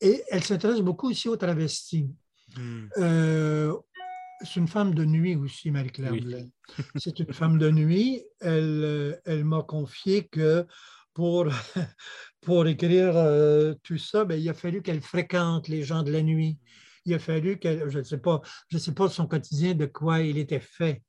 Et elle s'intéresse beaucoup aussi aux travestis. Hmm. Euh, c'est une femme de nuit aussi, Marie-Claire Oui. C'est une femme de nuit. Elle, euh, elle m'a confié que pour, pour écrire euh, tout ça, ben, il a fallu qu'elle fréquente les gens de la nuit. Il a fallu qu'elle, je ne sais pas, je sais pas son quotidien de quoi il était fait,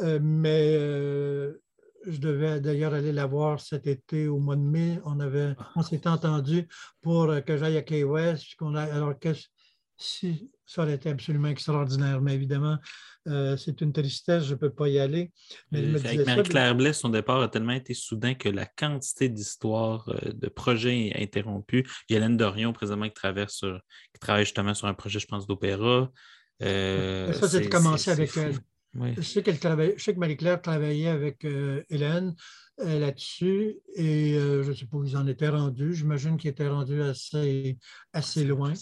Euh, mais euh, je devais d'ailleurs aller la voir cet été au mois de mai. On avait, on s'était entendu pour euh, que j'aille à Key West. qu'on alors que si, ça aurait été absolument extraordinaire, mais évidemment, euh, c'est une tristesse, je ne peux pas y aller. Mais Euh, Avec Marie-Claire Blais, son départ a tellement été soudain que la quantité d'histoires, euh, de projets interrompus. Il y a Hélène Dorion, présentement, qui, traverse sur- qui travaille justement sur un projet, je pense, d'opéra. Euh, Ça, c'est commencé c'est- avec elle. Oui. Je sais, travaille, je sais que Marie-Claire travaillait avec Hélène là-dessus et je ne sais pas où ils en étaient rendus. J'imagine qu'ils étaient rendus assez, assez loin.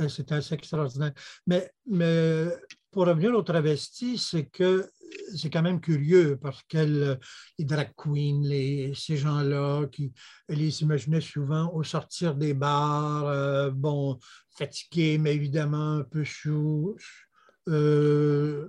Euh, C'était assez extraordinaire. Mais, mais pour revenir aux travestis, c'est que c'est quand même curieux parce qu'elle, les drag queens, les, ces gens-là, qui, les imaginait souvent au sortir des bars, euh, bon, fatigués, mais évidemment un peu chou. euh,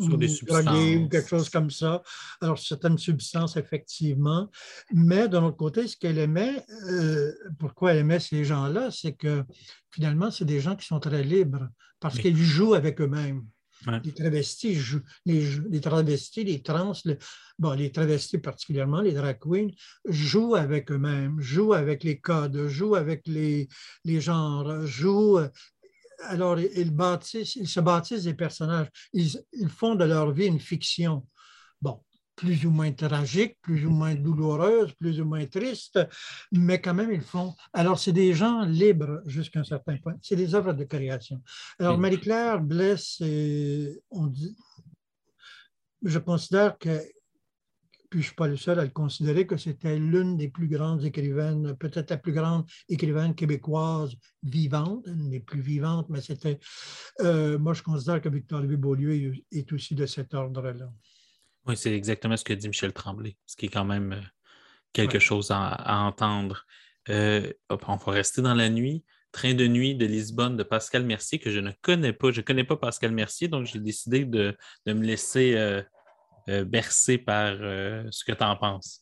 Sur des ou drogués ou substances. quelque chose comme ça. Alors, certaines substances, effectivement. Mais d'un autre côté, ce qu'elle aimait, euh, pourquoi elle aimait ces gens-là, c'est que finalement, c'est des gens qui sont très libres parce Oui. qu'ils jouent avec eux-mêmes. Ouais. Les travestis jouent, les, les travestis, les trans, le- bon, les travestis particulièrement, les drag queens, jouent avec eux-mêmes, jouent avec les codes, jouent avec les, les genres, jouent. Alors, ils, bâtissent, ils se bâtissent des personnages. Ils, ils font de leur vie une fiction. Bon, plus ou moins tragique, plus ou moins douloureuse, plus ou moins triste, mais quand même, ils font. Alors, c'est des gens libres jusqu'à un certain point. C'est des œuvres de création. Alors. Marie-Claire Blesse, on dit, je considère que, puis je ne suis pas le seul à le considérer, que c'était l'une des plus grandes écrivaines, peut-être la plus grande écrivaine québécoise vivante, une des plus vivantes, mais c'était. euh, moi, je considère que Victor Louis-Beaulieu est, est aussi de cet ordre-là. Oui, c'est exactement ce que dit Michel Tremblay, ce qui est quand même euh, quelque Ouais. chose à, à entendre. Euh, hop, on va rester dans la nuit. Train de nuit de Lisbonne de Pascal Mercier, que je ne connais pas. Je ne connais pas Pascal Mercier, donc j'ai décidé de, de me laisser euh, euh, bercer par euh, ce que tu en penses?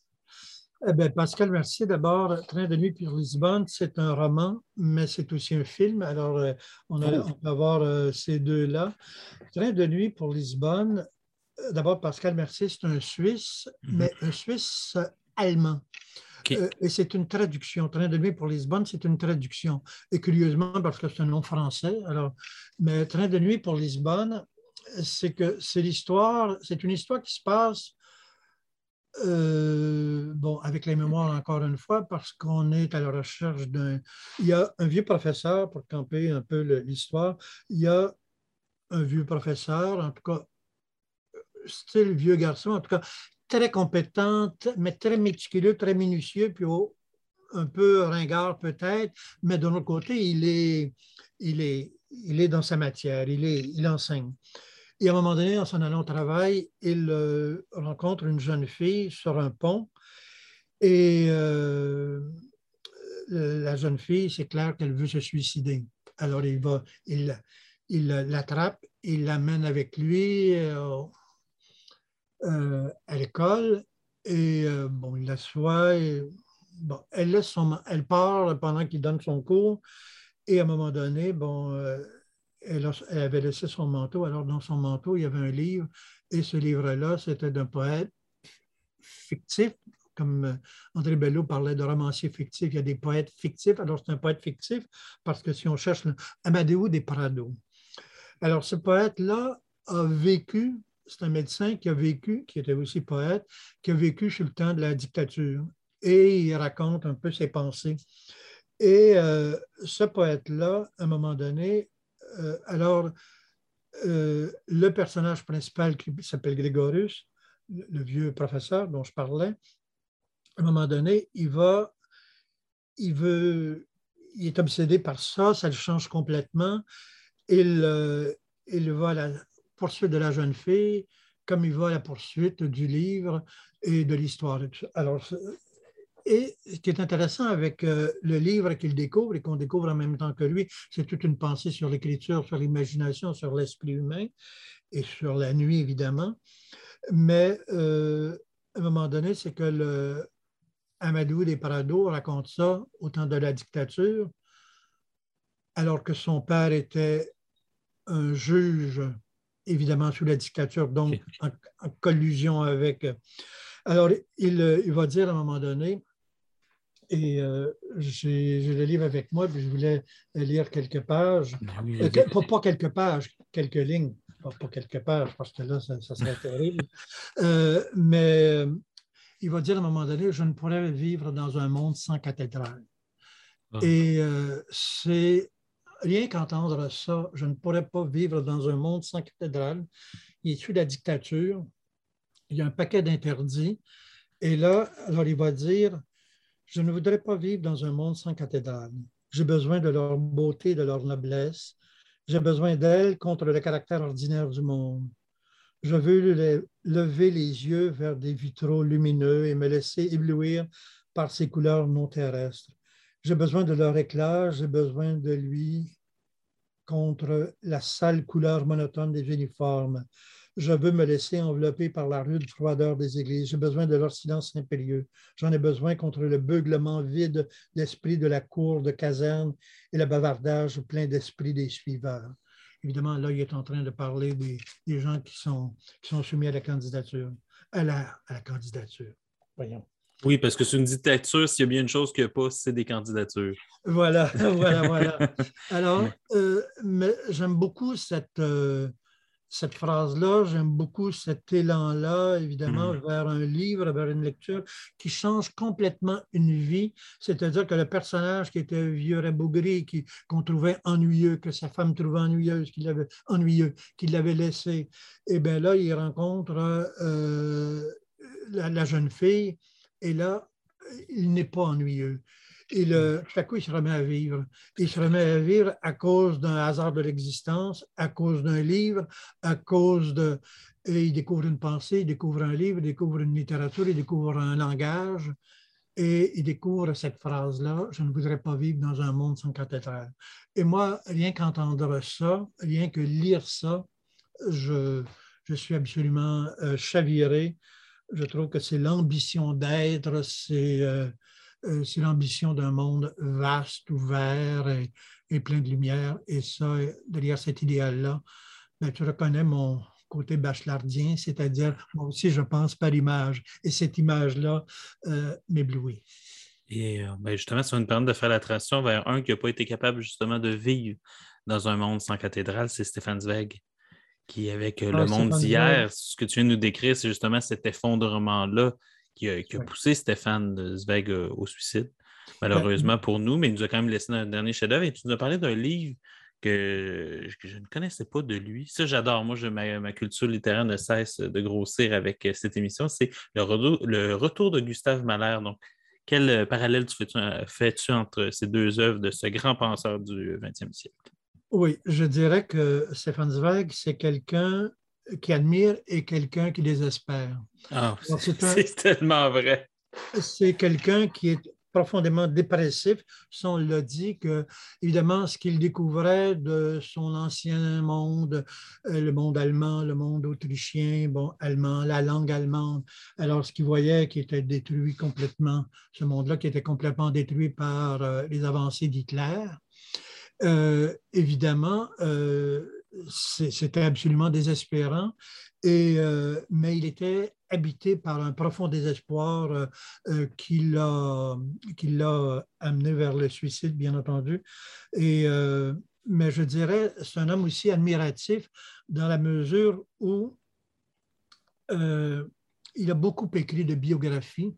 Eh bien, Pascal Mercier, d'abord, Train de nuit pour Lisbonne, c'est un roman, mais c'est aussi un film. Alors, euh, on, a- Oh. on peut avoir euh, ces deux-là. Train de nuit pour Lisbonne, d'abord, Pascal Mercier, c'est un Suisse, Mhm. mais un Suisse allemand. Euh, et c'est une traduction. Train de nuit pour Lisbonne, c'est une traduction. Et curieusement, parce que c'est un nom français, alors, mais Train de nuit pour Lisbonne, c'est que c'est l'histoire, c'est une histoire qui se passe euh, bon, avec les mémoires encore une fois, parce qu'on est à la recherche d'un. Il y a un vieux professeur, pour camper un peu l'histoire, il y a un vieux professeur, en tout cas, style vieux garçon, en tout cas, très compétent, mais très méticuleux, très minutieux, puis un peu ringard peut-être, mais de l'autre côté, il, est, il est dans sa matière, il, enseigne. Et à un moment donné, en s'en allant au travail, il euh, rencontre une jeune fille sur un pont. Et euh, la jeune fille, c'est clair qu'elle veut se suicider. Alors il va, il, l'attrape, il l'amène avec lui euh, à l'école et bon, il l'assoit. Bon, elle, laisse son, elle part pendant qu'il donne son cours et à un moment donné, bon, elle, avait laissé son manteau. Alors, dans son manteau, il y avait un livre, et ce livre-là, c'était d'un poète fictif, comme euh, André Bello parlait de romancier fictif, il y a des poètes fictifs. Alors, c'est un poète fictif parce que si on cherche le Amadeo des Prado. Alors, ce poète-là a vécu, c'est un médecin qui a vécu, qui était aussi poète, qui a vécu sur le temps de la dictature. Et il raconte un peu ses pensées. Et euh, ce poète-là, à un moment donné, euh, alors, euh, le personnage principal qui s'appelle Grégorus, le, vieux professeur dont je parlais, à un moment donné, il va, il veut, il est obsédé par ça, ça le change complètement. Il, il va à la poursuite de la jeune fille, comme il va à la poursuite du livre et de l'histoire. Alors, et ce qui est intéressant avec euh, le livre qu'il découvre et qu'on découvre en même temps que lui, c'est toute une pensée sur l'écriture, sur l'imagination, sur l'esprit humain et sur la nuit, évidemment. Mais euh, à un moment donné, c'est que le Amadou des Prado raconte ça au temps de la dictature, alors que son père était un juge, évidemment sous la dictature, donc en, collusion avec. Alors, il, il, va dire à un moment donné, et euh, j'ai le livre avec moi, puis je voulais lire quelques pages. Ben euh, pas, quelques pages, quelques lignes, pas, quelques pages, parce que là, ça, serait terrible. Euh, mais il va dire à un moment donné, je ne pourrais vivre dans un monde sans cathédrale. Ah. Et c'est rien qu'entendre ça, je ne pourrais pas vivre dans un monde sans cathédrale. Il est sous la dictature, il y a un paquet d'interdits. Et là, alors il va dire, je ne voudrais pas vivre dans un monde sans cathédrale. J'ai besoin de leur beauté, de leur noblesse. J'ai besoin d'elles contre le caractère ordinaire du monde. Je veux lever les yeux vers des vitraux lumineux et me laisser éblouir par ces couleurs non terrestres. J'ai besoin de leur éclat, j'ai besoin de lui contre la sale couleur monotone des uniformes. Je veux me laisser envelopper par la rude froideur des églises. J'ai besoin de leur silence impérieux. J'en ai besoin contre le beuglement vide d'esprit de la cour de caserne et le bavardage plein d'esprit des suiveurs. Évidemment, là, il est en train de parler des, gens qui sont, qui sont soumis à la candidature, à la, à la candidature. Voyons. Oui, parce que c'est une dictature, s'il y a bien une chose qu'il n'y a pas, c'est des candidatures. Voilà, voilà, voilà. Alors, euh, j'aime beaucoup cette, euh, cette phrase-là, j'aime beaucoup cet élan-là, évidemment, mm. vers un livre, vers une lecture qui change complètement une vie. C'est-à-dire que le personnage qui était vieux rabougri, qu'on trouvait ennuyeux, que sa femme trouvait ennuyeuse, qu'il avait ennuyeux, qu'il l'avait laissé, et eh bien là, il rencontre euh, la, jeune fille, et là, il n'est pas ennuyeux. Et le, tout à coup, il se remet à vivre. Il se remet à vivre à cause d'un hasard de l'existence, à cause d'un livre, à cause de... Et il découvre une pensée, il découvre un livre, il découvre une littérature, il découvre un langage. Et il découvre cette phrase-là, je ne voudrais pas vivre dans un monde sans cathédrale. Et moi, rien qu'entendre ça, rien que lire ça, je, je suis absolument euh, chaviré. Je trouve que c'est l'ambition d'être, c'est... Euh, euh, c'est l'ambition d'un monde vaste, ouvert et, plein de lumière. Et ça, derrière cet idéal-là, ben, tu reconnais mon côté bachelardien, c'est-à-dire, moi aussi, je pense par image. Et cette image-là euh, m'éblouit. Et euh, ben, justement, ça va nous permettre de faire la transition vers un qui n'a pas été capable justement de vivre dans un monde sans cathédrale, c'est Stéphane Zweig, qui, avec le ah, monde d'hier, ce que tu viens de nous décrire, c'est justement cet effondrement-là qui a, poussé Stéphane Zweig au suicide, malheureusement pour nous, mais il nous a quand même laissé un dernier chef-d'œuvre. Et tu nous as parlé d'un livre que, je ne connaissais pas de lui. Ça, j'adore. Moi, ma, culture littéraire ne cesse de grossir avec euh, cette émission. C'est le, retour de Gustave Mahler. Donc, quel euh, parallèle tu euh, fais-tu entre ces deux œuvres de ce grand penseur du 20e siècle? Oui, je dirais que Stefan Zweig, c'est quelqu'un qui admire et quelqu'un qui désespère. Ah, c'est tellement vrai. C'est quelqu'un qui est profondément dépressif. On l'a dit que, évidemment, ce qu'il découvrait de son ancien monde, euh, le monde allemand, le monde autrichien, bon, allemand, la langue allemande, alors ce qu'il voyait qui était détruit complètement, ce monde-là qui était complètement détruit par euh, les avancées d'Hitler, euh, évidemment, c'était absolument désespérant. Et, mais il était habité par un profond désespoir euh, euh, qui l'a amené vers le suicide, bien entendu. Et, euh, mais je dirais, c'est un homme aussi admiratif dans la mesure où il a beaucoup écrit de biographies.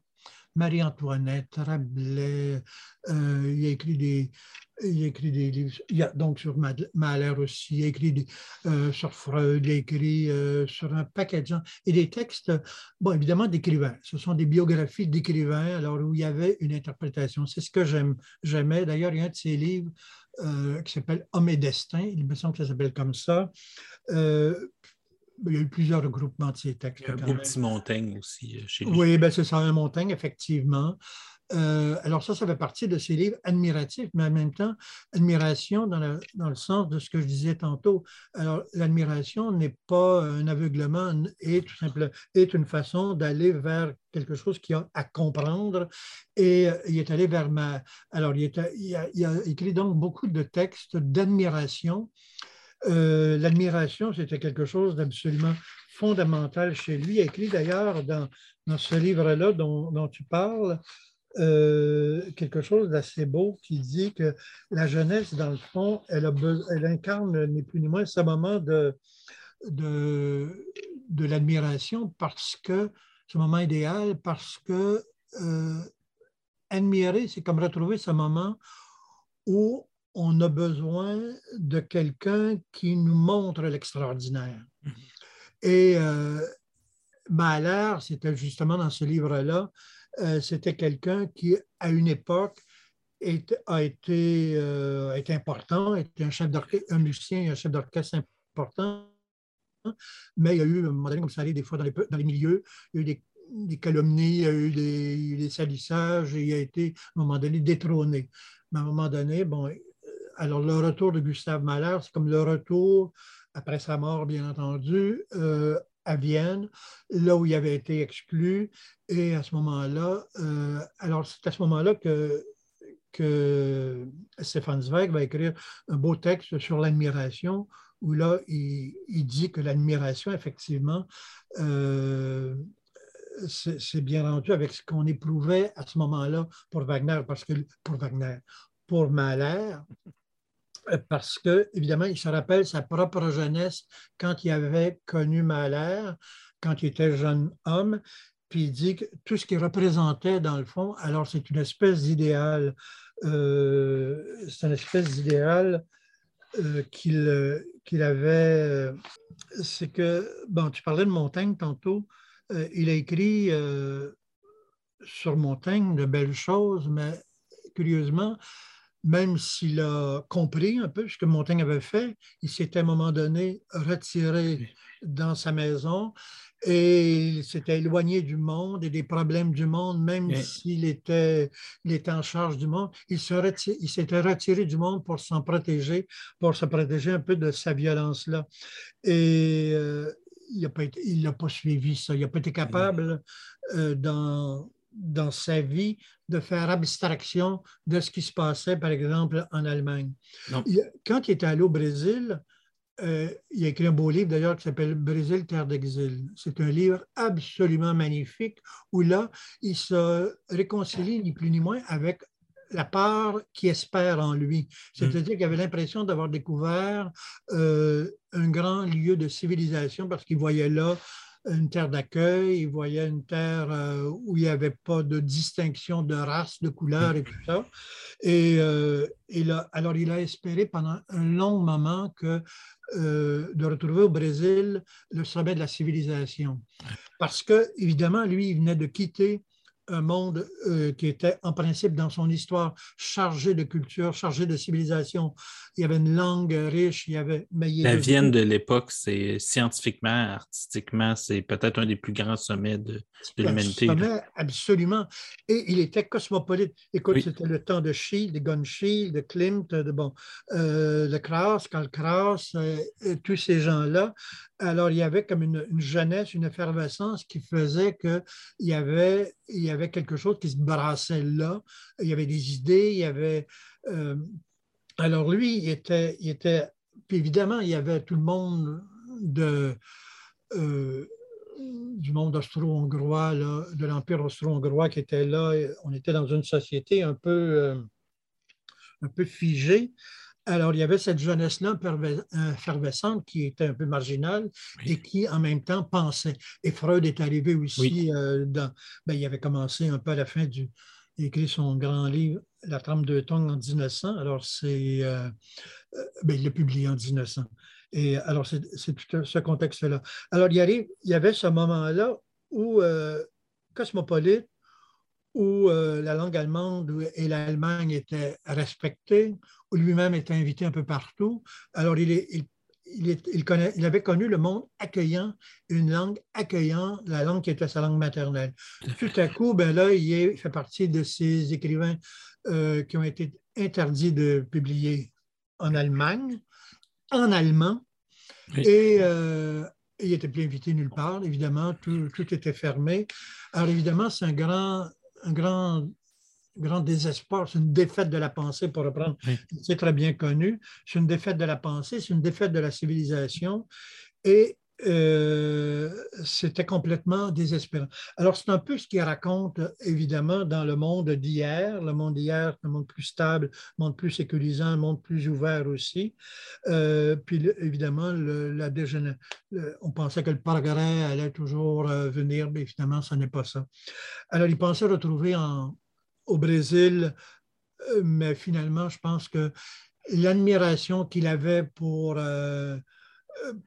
Marie-Antoinette, Rabelais, il a écrit des, il a écrit des livres, il a, donc sur Mahler aussi, il écrit euh, sur Freud, il écrit euh, sur un paquet de gens, et des textes, bon, évidemment, d'écrivains. Ce sont des biographies d'écrivains, alors où il y avait une interprétation. C'est ce que j'aimais. D'ailleurs, il y a un de ses livres euh, qui s'appelle Homme et Destin, il me semble que ça s'appelle comme ça. il y a eu plusieurs regroupements de ces textes. Il y a un petit Montaigne aussi chez lui. Oui, ben c'est ça, un Montaigne, effectivement. Euh, alors ça, ça fait partie de ces livres admiratifs, mais en même temps, admiration dans, le sens de ce que je disais tantôt. Alors, l'admiration n'est pas un aveuglement, est tout simplement est une façon d'aller vers quelque chose qui a à comprendre. Et euh, il est allé vers ma... Alors, il, a, écrit donc beaucoup de textes d'admiration. Euh, l'admiration, c'était quelque chose d'absolument fondamental chez lui. Il a écrit d'ailleurs dans, ce livre-là dont, tu parles, euh, quelque chose d'assez beau qui dit que la jeunesse, dans le fond, elle, elle incarne ni plus ni moins ce moment de, de, de l'admiration parce que, ce moment idéal, parce que euh, admirer, c'est comme retrouver ce moment où on a besoin de quelqu'un qui nous montre l'extraordinaire. Mm-hmm. Et euh, Mahler, c'était justement dans ce livre-là, euh, c'était quelqu'un qui, à une époque, a été, euh, important, était un, chef un musicien, un chef d'orchestre important, mais il y a eu, à un moment donné, comme ça allait des fois dans les, dans les milieux, il y a eu des, calomnies, il y a eu des, des, salissages, et il a été, à un moment donné, détrôné. Mais à un moment donné, bon, euh, alors le retour de Gustave Mahler, c'est comme le retour, après sa mort, bien entendu, euh, à Vienne, là où il avait été exclu. Et à ce moment-là, euh, alors c'est à ce moment-là que, que Stefan Zweig va écrire un beau texte sur l'admiration, où là, il, dit que l'admiration, effectivement, euh, c'est bien rendu avec ce qu'on éprouvait à ce moment-là pour Wagner, parce que pour Wagner, pour Mahler, parce que, évidemment, il se rappelle sa propre jeunesse quand il avait connu Mahler, quand il était jeune homme, puis il dit que tout ce qu'il représentait, dans le fond, alors c'est une espèce d'idéal, euh, c'est une espèce d'idéal euh, qu'il avait, c'est que, bon, tu parlais de Montaigne tantôt, il a écrit sur Montaigne de belles choses, mais curieusement, même s'il a compris un peu ce que Montaigne avait fait, il s'était à un moment donné retiré dans sa maison et il s'était éloigné du monde et des problèmes du monde, même s'il était, était, en charge du monde. Il s'était retiré du monde pour s'en protéger, pour se protéger un peu de sa violence-là. Et euh, il n'a pas, suivi ça. Il n'a pas été capable euh, dans dans sa vie de faire abstraction de ce qui se passait, par exemple, en Allemagne. quand il était allé au Brésil, euh, il a écrit un beau livre d'ailleurs qui s'appelle Brésil, terre d'exil. C'est un livre absolument magnifique où là, il se réconcilie ni plus ni moins avec la part qui espère en lui. C'est-à-dire qu'il avait l'impression d'avoir découvert euh, un grand lieu de civilisation parce qu'il voyait là une terre d'accueil, il voyait une terre euh, où il n'y avait pas de distinction de race, de couleur et tout ça. Et, alors, il a espéré pendant un long moment que de retrouver au Brésil le sommet de la civilisation. Parce que, évidemment, lui, il venait de quitter un monde euh, qui était en principe dans son histoire chargé de culture, chargé de civilisation. Il y avait une langue riche, il y avait... la Vienne de l'époque, c'est scientifiquement, artistiquement, c'est peut-être un des plus grands sommets de, de l'humanité. Absolument. Et il était cosmopolite. Écoute, c'était le temps de Schiele, de Gunn de Klimt, de, bon, euh, de Krauss, Karl Krauss, euh, tous ces gens-là. Alors, il y avait comme une, jeunesse, une effervescence qui faisait qu'il y avait, il y avait quelque chose qui se brassait là. Il y avait des idées, il y avait. Euh, alors, lui, il était, il était. Puis évidemment, il y avait tout le monde de. Euh, du monde austro-hongrois, de l'Empire austro-hongrois qui était là. On était dans une société un peu, euh, un peu figée. Alors, il y avait cette jeunesse-là effervescente qui était un peu marginale et qui, en même temps, pensait. Et Freud est arrivé aussi euh, dans. Ben, il avait commencé un peu à la fin du. Il écrit son grand livre, La trame de Tong en 1900. Alors, c'est. Euh, euh, ben, il l'a publié en 1900. Et alors, c'est tout ce contexte-là. Alors, il y, il y avait ce moment-là où Cosmopolite, où la langue allemande et l'Allemagne étaient respectées, lui-même était invité un peu partout. Alors, il, est, il, connaît, il, avait connu le monde accueillant, une langue accueillant, la langue qui était sa langue maternelle. Tout à coup, ben là, il fait partie de ces écrivains euh, qui ont été interdits de publier en Allemagne, en allemand, et euh, il n'était plus invité nulle part, évidemment, tout, tout était fermé. Alors, évidemment, c'est un grand, un grand grand désespoir, c'est une défaite de la pensée, pour reprendre, c'est très bien connu. C'est une défaite de la pensée, c'est une défaite de la civilisation. Et euh, c'était complètement désespérant. Alors, c'est un peu ce qu'il raconte, évidemment, dans le monde d'hier. Le monde d'hier, un monde plus stable, un monde plus sécurisant, un monde plus ouvert aussi. Euh, puis, évidemment, la on pensait que le progrès allait toujours euh, venir, mais évidemment, ce n'est pas ça. Alors, il pensait retrouver au Brésil, mais finalement, je pense que l'admiration qu'il avait pour,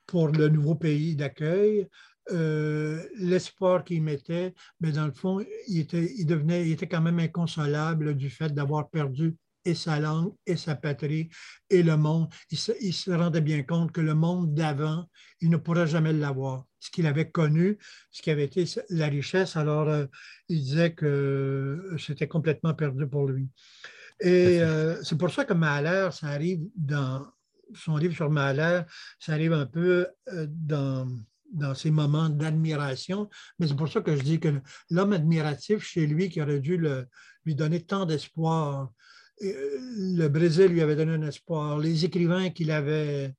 pour le nouveau pays d'accueil, euh, l'espoir qu'il mettait, mais dans le fond, il était, il, devenait, il était quand même inconsolable du fait d'avoir perdu et sa langue et sa patrie et le monde. Il se, il se rendait bien compte que le monde d'avant, il ne pourrait jamais l'avoir. Ce qu'il avait connu, ce qui avait été la richesse, alors euh, il disait que c'était complètement perdu pour lui. Et euh, c'est pour ça que Mahler, ça arrive dans son livre sur Mahler, ça arrive un peu euh, dans, dans ces moments d'admiration, mais c'est pour ça que je dis que l'homme admiratif chez lui qui aurait dû lui donner tant d'espoir, euh, le Brésil lui avait donné un espoir. Les écrivains qu'il avait,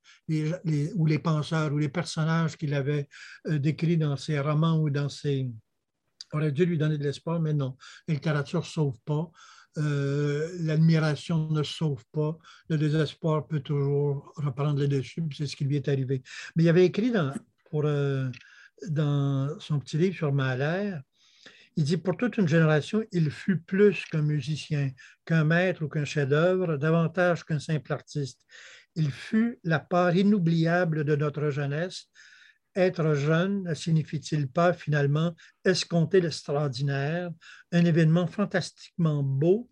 ou les penseurs, ou les personnages qu'il avait euh, décrits dans ses romans ou dans ses... aurait dû lui donner de l'espoir, mais non. La littérature ne sauve pas. Euh, l'admiration ne sauve pas. Le désespoir peut toujours reprendre le dessus. C'est ce qui lui est arrivé. Mais il avait écrit dans, pour, dans son petit livre sur Mahler, il dit Pour toute une génération, il fut plus qu'un musicien, qu'un maître ou qu'un chef-d'œuvre, davantage qu'un simple artiste. Il fut la part inoubliable de notre jeunesse. Être jeune ne signifie-t-il pas finalement escompter l'extraordinaire, un événement fantastiquement beau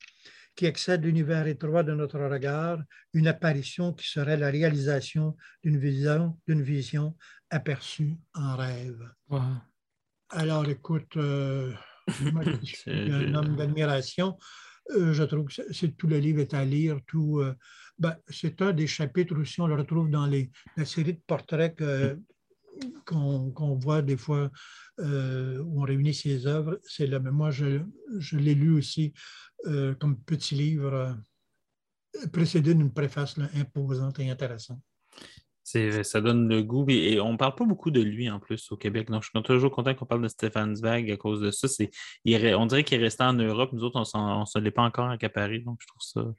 qui excède l'univers étroit de notre regard, une apparition qui serait la réalisation d'une vision, d'une vision aperçue en rêve. Alors, écoute, euh, moi, je suis un homme d'admiration. Euh, je trouve que c'est, tout le livre est à lire. Tout, euh, ben, c'est un des chapitres aussi, on le retrouve dans les, la série de portraits qu'on, voit des fois euh, où on réunit ses œuvres. C'est là, mais moi, je, l'ai lu aussi comme petit livre précédé d'une préface imposante et intéressante ça donne le goût. Et, on ne parle pas beaucoup de lui en plus au Québec. Donc, je suis toujours content qu'on parle de Stéphane Zweig à cause de ça. on dirait qu'il est resté en Europe. Nous autres, on ne se l'est pas encore accaparé. Donc, je trouve ça.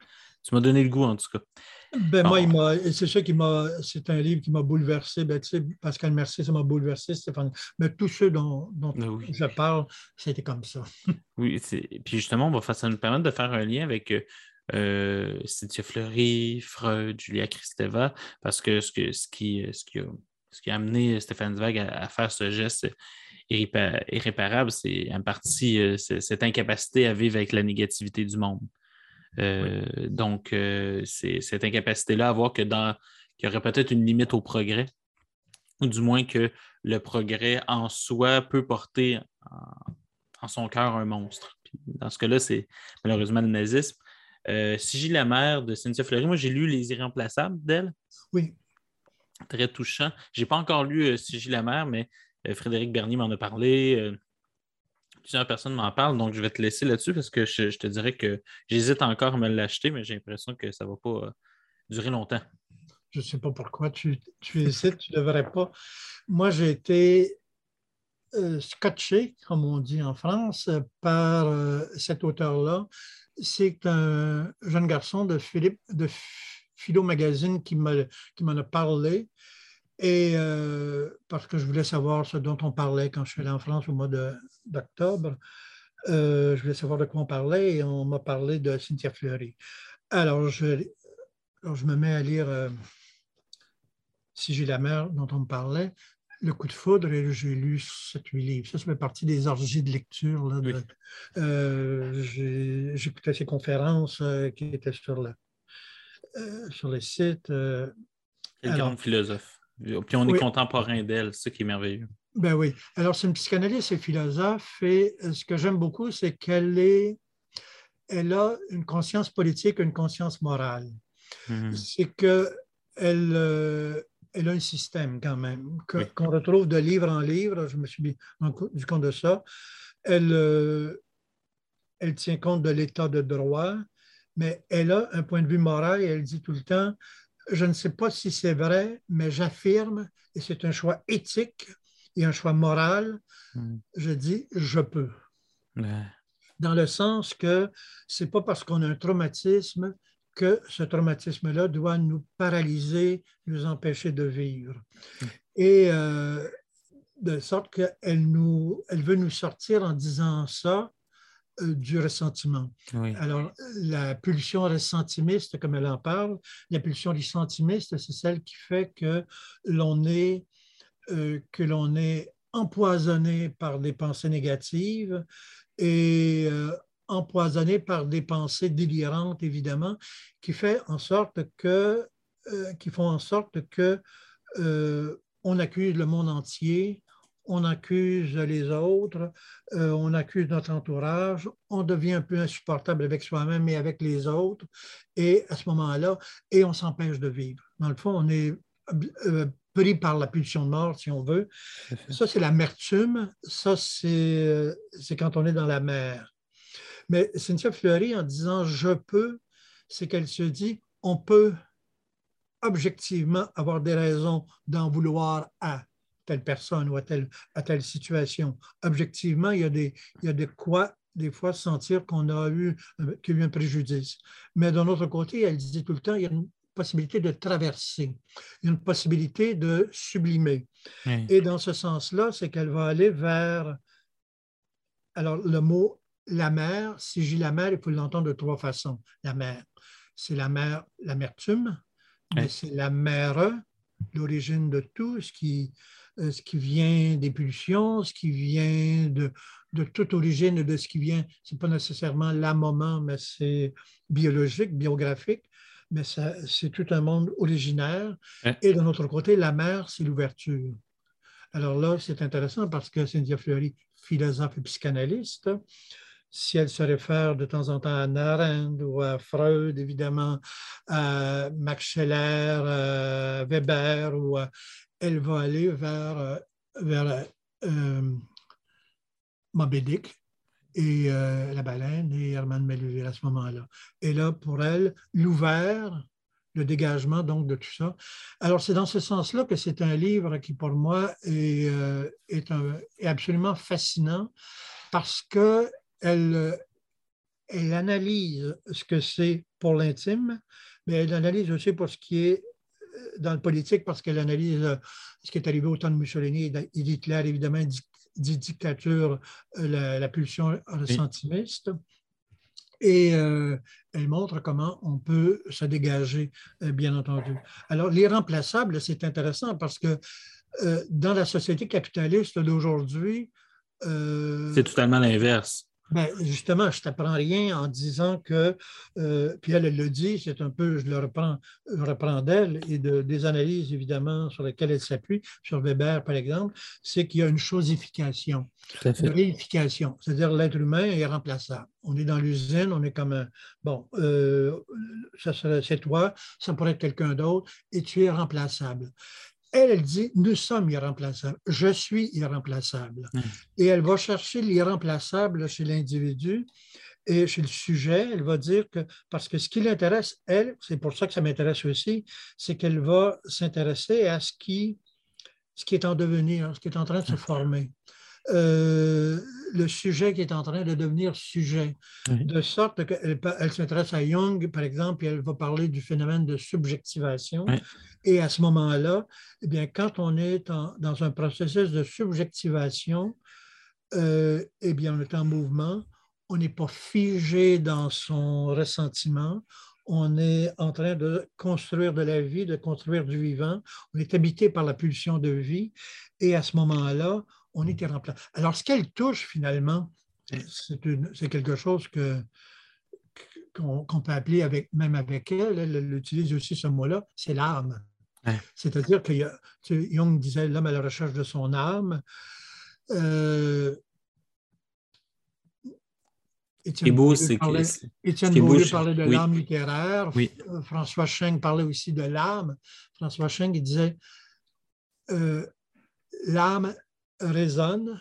Tu m'as donné le goût en tout cas. Ben, moi, il c'est ça qui m'a, c'est un livre qui m'a bouleversé. Ben, tu sais, Pascal Mercier, ça m'a bouleversé, Stéphane. Mais tous ceux dont, dont ben je parle, c'était comme ça. oui, puis justement, on va, ça nous permettre de faire un lien avec euh, Cynthia Fleury, Freud, Julia Kristeva, parce que ce, que, ce, qui, ce, qui, a, ce qui a amené Stéphane Zweig à, faire ce geste irréparable, c'est en partie euh, cette incapacité à vivre avec la négativité du monde. Euh, donc, euh, c'est cette incapacité-là à voir que dans qu'il y aurait peut-être une limite au progrès, ou du moins que le progrès en soi peut porter en, son cœur un monstre. dans ce cas-là, c'est malheureusement le nazisme. Euh, la mère de Cynthia Fleury, moi j'ai lu Les Irremplaçables d'elle. Oui. Très touchant. Je n'ai pas encore lu euh, la mère, mais Frédéric Bernier m'en a parlé plusieurs personnes m'en parlent, donc je vais te laisser là-dessus parce que je, te dirais que j'hésite encore à me l'acheter, mais j'ai l'impression que ça ne va pas euh, durer longtemps. Je ne sais pas pourquoi tu, hésites, tu ne devrais pas. Moi, j'ai été euh, scotché, comme on dit en France, par euh, cet auteur-là. C'est un jeune garçon de Philippe, de Philo Magazine qui m'en a parlé. Et euh, parce que je voulais savoir ce dont on parlait quand je suis allé en France au mois d'octobre, euh, je voulais savoir de quoi on parlait et on m'a parlé de Cynthia Fleury. Alors, je, je me mets à lire euh, Si j'ai la mer dont on me parlait, Le coup de foudre, et j'ai lu 7-8 livres. Ça, ça fait partie des orgies de lecture. J'écoutais ces conférences qui étaient sur, le, sur les sites. Quel grand philosophe. Puis on est contemporain d'elle, ce qui est merveilleux. Ben oui. Alors, c'est une psychanalyste et philosophe, et euh, ce que j'aime beaucoup, c'est qu'elle est, elle a une conscience politique, une conscience morale. Mm-hmm. C'est qu'elle euh, elle a un système quand même, qu'on retrouve de livre en livre, je me suis mis du compte de ça. Elle, euh, elle tient compte de l'état de droit, mais elle a un point de vue moral et elle dit tout le temps, je ne sais pas si c'est vrai, mais j'affirme, et c'est un choix éthique et un choix moral, hmm. je dis je peux. Dans le sens que ce n'est pas parce qu'on a un traumatisme que ce traumatisme-là doit nous paralyser, nous empêcher de vivre. Hmm. Et euh, de sorte qu'elle elle veut nous sortir en disant ça du ressentiment. Alors, la pulsion ressentimiste, comme elle en parle, la pulsion ressentimiste, c'est celle qui fait que l'on est, euh, que l'on est empoisonné par des pensées négatives et euh, empoisonné par des pensées délirantes, évidemment, qui, fait en sorte que, qui font en sorte que on accuse le monde entier on accuse les autres, euh, on accuse notre entourage, on devient un peu insupportable avec soi-même et avec les autres, et à ce moment-là, et on s'empêche de vivre. Dans le fond, on est euh, pris par la pulsion de mort, si on veut. Ça, c'est l'amertume, ça, c'est quand on est dans la mer. Mais Cynthia Fleury, en disant je peux, c'est qu'elle se dit on peut objectivement avoir des raisons d'en vouloir à telle personne ou à telle, à telle situation. Objectivement, il y, a des, il y a de quoi des fois sentir qu'on a eu, qu'il y a eu un préjudice. Mais d'un autre côté, elle disait tout le temps, il y a une possibilité de traverser, une possibilité de sublimer. Et dans ce sens-là, c'est qu'elle va aller vers, alors le mot la mer, si j'ai la mer, il faut l'entendre de trois façons. La mer, c'est la mer, l'amertume, mais c'est la mer, l'origine de tout, ce qui, euh, ce qui vient des pulsions, ce qui vient de, de toute origine, de ce qui vient, ce n'est pas nécessairement la moment, mais c'est biologique, biographique, mais c'est tout un monde originaire. Et de notre côté, la mer, c'est l'ouverture. Alors là, c'est intéressant parce que Cynthia Fleury, philosophe et psychanalyste, si elle se réfère de temps en temps à Narend ou à Freud, évidemment, à Max Scheller, à Weber ou elle va aller vers, euh, vers euh, et euh, La Baleine et Herman Melville à ce moment-là. Et là, pour elle, l'ouvert, le dégagement donc de tout ça. Alors, c'est dans ce sens-là que c'est un livre qui, pour moi, est, est, absolument fascinant parce qu'elle elle analyse ce que c'est pour l'intime, mais elle analyse aussi pour ce qui est euh, dans le politique, parce qu'elle analyse euh, ce qui est arrivé au temps de Mussolini et d'Hitler, évidemment, dit dictature, euh, la, pulsion ressentimiste. Et elle montre comment on peut se dégager, bien entendu. Alors, l'irremplaçable, c'est intéressant parce que dans la société capitaliste d'aujourd'hui, c'est totalement l'inverse. Ben, justement, je ne t'apprends rien en disant que, euh, puis elle, elle le dit, c'est un peu, je le reprends, je reprends d'elle et de, des analyses évidemment sur lesquelles elle s'appuie, sur Weber par exemple, c'est qu'il y a une chosification, une réification, c'est-à-dire l'être humain est remplaçable. On est dans l'usine, on est comme un, bon, euh, ça c'est toi, ça pourrait être quelqu'un d'autre, et tu es remplaçable. Elle, elle dit, nous sommes irremplaçables. Je suis irremplaçable. Hmm. Et elle va chercher l'irremplaçable chez l'individu et chez le sujet. Elle va dire que, parce que ce qui l'intéresse, elle, c'est pour ça que ça m'intéresse aussi, c'est qu'elle va s'intéresser à ce qui, ce qui est en devenir, ce qui est en train de se former. Euh, le sujet qui est en train de devenir sujet, de sorte qu'elle elle, s'intéresse à Jung, par exemple, et elle va parler du phénomène de subjectivation. Et à ce moment-là, eh bien, quand on est dans un processus de subjectivation, euh, eh bien, on est en mouvement, on n'est pas figé dans son ressentiment, on est en train de construire de la vie, de construire du vivant, on est habité par la pulsion de vie, et à ce moment-là, on était remplacé. Alors, ce qu'elle touche finalement, c'est quelque chose que, qu'on peut appeler avec, même avec elle, elle, utilise aussi ce mot-là, c'est l'âme. C'est-à-dire que Jung disait l'homme à la recherche de son âme. Euh, Étienne Boulay parlait, de l'âme littéraire. Euh, François Cheng parlait aussi de l'âme. François Cheng il disait euh, l'âme résonne,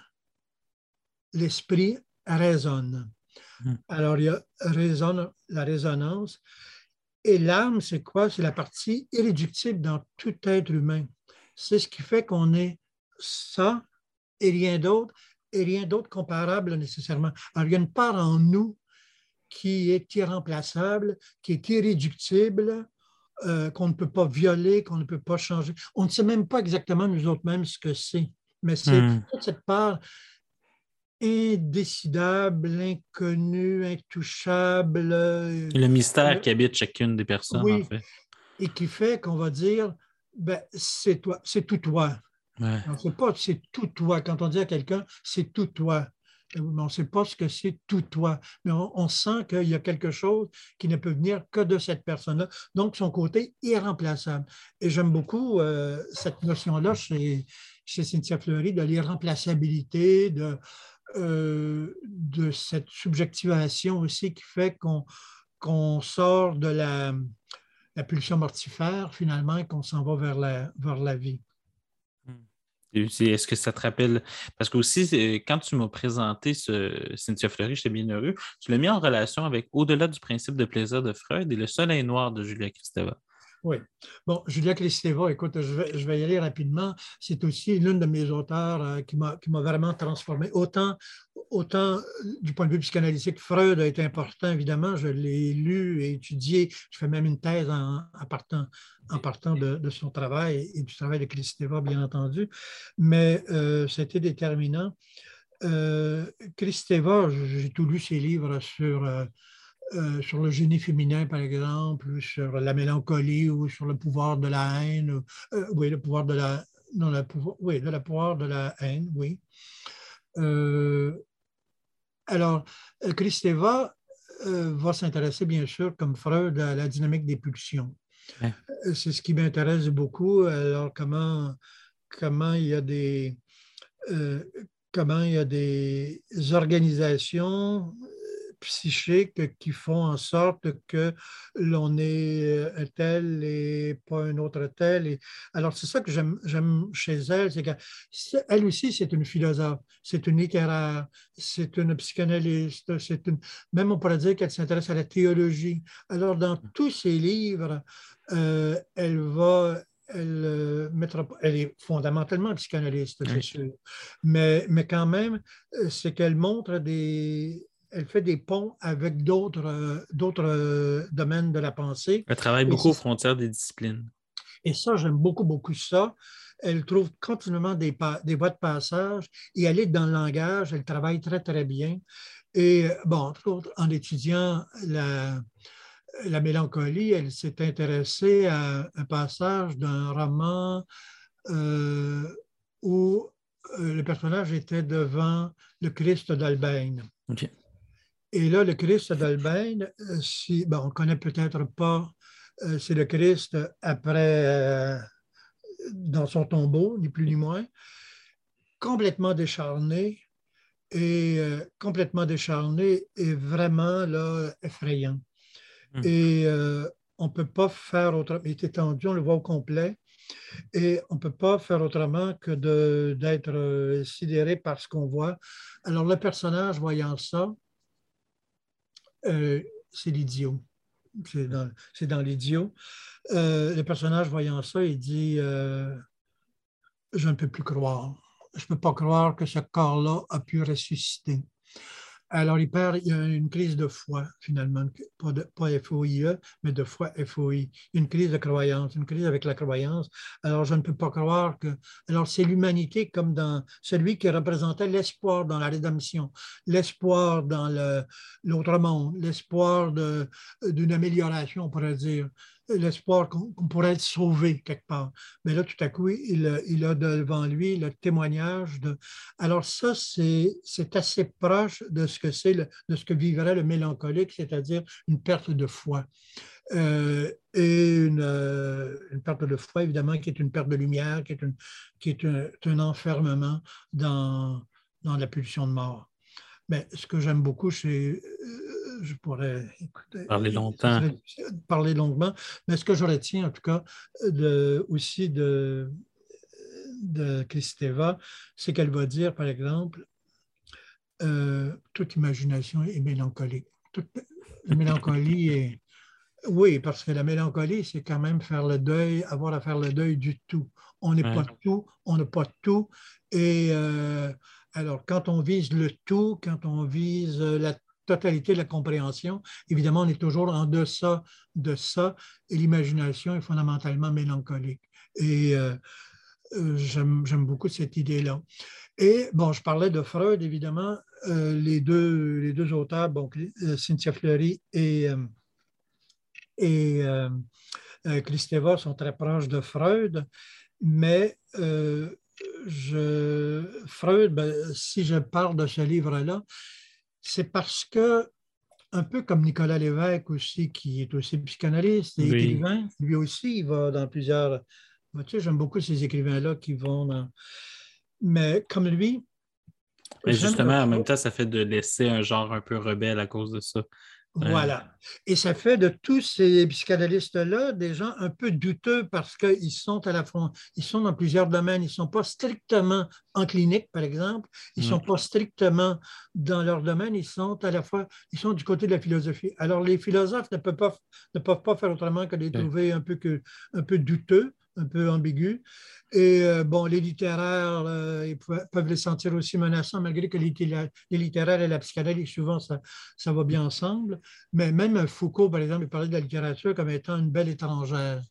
l'esprit résonne. Hmm. Alors, il y a résonne, la résonance. Et l'âme, c'est quoi? C'est la partie irréductible dans tout être humain. C'est ce qui fait qu'on est ça et rien d'autre, et rien d'autre comparable nécessairement. Alors, il y a une part en nous qui est irremplaçable, qui est irréductible, euh, qu'on ne peut pas violer, qu'on ne peut pas changer. On ne sait même pas exactement nous autres mêmes ce que c'est mais c'est hmm. toute cette part indécidable, inconnue, intouchable. Le mystère qui habite chacune des personnes, en fait. Et qui fait qu'on va dire, ben, c'est toi, c'est tout toi. Ouais. Pas c'est tout toi. Quand on dit à quelqu'un, c'est tout toi. On ne sait pas ce que c'est tout toi, mais on, sent qu'il y a quelque chose qui ne peut venir que de cette personne-là. Donc, son côté irremplaçable. Et j'aime beaucoup euh, cette notion-là chez, chez Cynthia Fleury de l'irremplaçabilité, de, euh, cette subjectivation aussi qui fait qu'on sort de la, la, pulsion mortifère finalement et qu'on s'en va vers la, vers la vie. Est-ce que ça te rappelle? Parce que aussi, quand tu m'as présenté ce Cynthia Fleury, j'étais bien heureux, tu l'as mis en relation avec Au-delà du principe de plaisir de Freud et Le soleil noir de Julia Kristeva. Oui. Bon, Julia Kristeva, écoute, je vais, y aller rapidement. C'est aussi l'une de mes auteurs euh, qui m'a vraiment transformé. Autant, autant euh, du point de vue psychanalytique, Freud a été important, évidemment. Je l'ai lu et étudié. Je fais même une thèse en, partant, de, son travail et, du travail de Kristeva, bien entendu. Mais euh, c'était déterminant. Euh, j'ai tout lu ses livres sur euh, sur le génie féminin, par exemple, ou sur la mélancolie, ou sur le pouvoir de la haine. Euh, oui, le pouvoir de la, non, le pouvoir, oui, de la pouvoir de la haine, oui. Euh, alors, Kristeva va s'intéresser, bien sûr, comme Freud, à la dynamique des pulsions. C'est ce qui m'intéresse beaucoup. Alors, comment, comment il y a des comment il y a des organisations psychiques qui font en sorte que l'on est un tel et pas un autre tel. Et, alors, c'est ça que j'aime chez elle, c'est qu'elle aussi, c'est une philosophe, c'est une littéraire, c'est une psychanalyste, c'est une, même on pourrait dire qu'elle s'intéresse à la théologie. Alors, dans tous ses livres, euh, elle va elle, euh, elle, est fondamentalement psychanalyste, c'est sûr. Mais, mais quand même, euh, c'est qu'elle montre des, elle fait des ponts avec d'autres d'autres domaines de la pensée. Elle travaille beaucoup aux frontières des disciplines. Et ça, j'aime beaucoup, beaucoup ça. Elle trouve continuellement des, des voies de passage et elle est dans le langage. Elle travaille très, très bien. Et, bon, entre autres, en étudiant la, la mélancolie, elle s'est intéressée à un passage d'un roman euh, où euh, le personnage était devant le Christ d'Albane. Et là, le Christ d'Albane, euh, si, bon, on ne connaît peut-être pas, c'est le Christ après, dans son tombeau, ni plus ni moins, complètement décharné, et complètement décharné et vraiment là, effrayant. Hmm. Et on ne peut pas faire autrement. Il est étendu, on le voit au complet. Et on ne peut pas faire autrement que d'être euh, sidéré par ce qu'on voit. Alors, le personnage, voyant ça, euh, c'est l'idiot. C'est dans, l'idiot. Euh, le personnage, voyant ça, il dit Je ne peux plus croire. Je ne peux pas croire que ce corps-là a pu ressusciter. Alors, il perd, une crise de foi, finalement, pas, de, pas FOIE, mais de foi FOI, une crise de croyance, une crise avec la croyance. Alors, je ne peux pas croire que. Alors, c'est l'humanité comme dans celui qui représentait l'espoir dans la rédemption, l'espoir dans l'autre monde, l'espoir d'une amélioration, on pourrait dire l'espoir qu'on pourrait être sauvé quelque part. Mais là, tout à coup, il, a devant lui le témoignage de... Alors ça, c'est assez proche de ce que c'est, de ce que vivrait le mélancolique, c'est-à-dire une perte de foi. Euh, et une, euh, une, perte de foi, évidemment, qui est une perte de lumière, qui est, une, qui est un, enfermement dans, dans la pulsion de mort. Mais ce que j'aime beaucoup, c'est je pourrais écouter, parler longtemps. Parler longuement. Mais ce que je retiens, en tout cas, de, aussi de, de Kristeva, c'est qu'elle va dire, par exemple, euh, toute imagination est mélancolique. Toute la mélancolie est. Oui, parce que la mélancolie, c'est quand même faire le deuil, avoir à faire le deuil du tout. On n'est pas tout, on n'a pas tout. Et euh, alors, quand on vise le tout, quand on vise la totalité de la compréhension. Évidemment, on est toujours en deçà de ça et l'imagination est fondamentalement mélancolique. Et euh, euh, j'aime beaucoup cette idée-là. Et bon, je parlais de Freud, évidemment. Euh, les, deux, les deux auteurs, Cynthia Fleury et, et sont très proches de Freud, mais je, Freud, ben, si je parle de ce livre-là, c'est parce que, un peu comme Nicolas Lévesque aussi, qui est aussi psychanalyste et écrivain, lui aussi, il va dans plusieurs. Tu sais, j'aime beaucoup ces écrivains-là qui vont dans. Mais comme lui. Mais justement, en même temps, ça fait de laisser un genre un peu rebelle à cause de ça. Voilà. Et ça fait de tous ces psychanalystes-là des gens un peu douteux parce qu'ils sont à la fois, ils sont dans plusieurs domaines. Ils ne sont pas strictement en clinique, par exemple. Ils ne sont pas strictement dans leur domaine. Ils sont à la fois, ils sont du côté de la philosophie. Alors, les philosophes ne peuvent pas, ne peuvent pas faire autrement que de les trouver un peu, que, un peu douteux un peu ambigu. Et euh, bon, les littéraires, euh, ils peuvent les sentir aussi menaçants, malgré que les, littéraires et la psychanalyse, souvent, ça, ça, va bien ensemble. Mais même Foucault, par exemple, il parlait de la littérature comme étant une belle étrangère.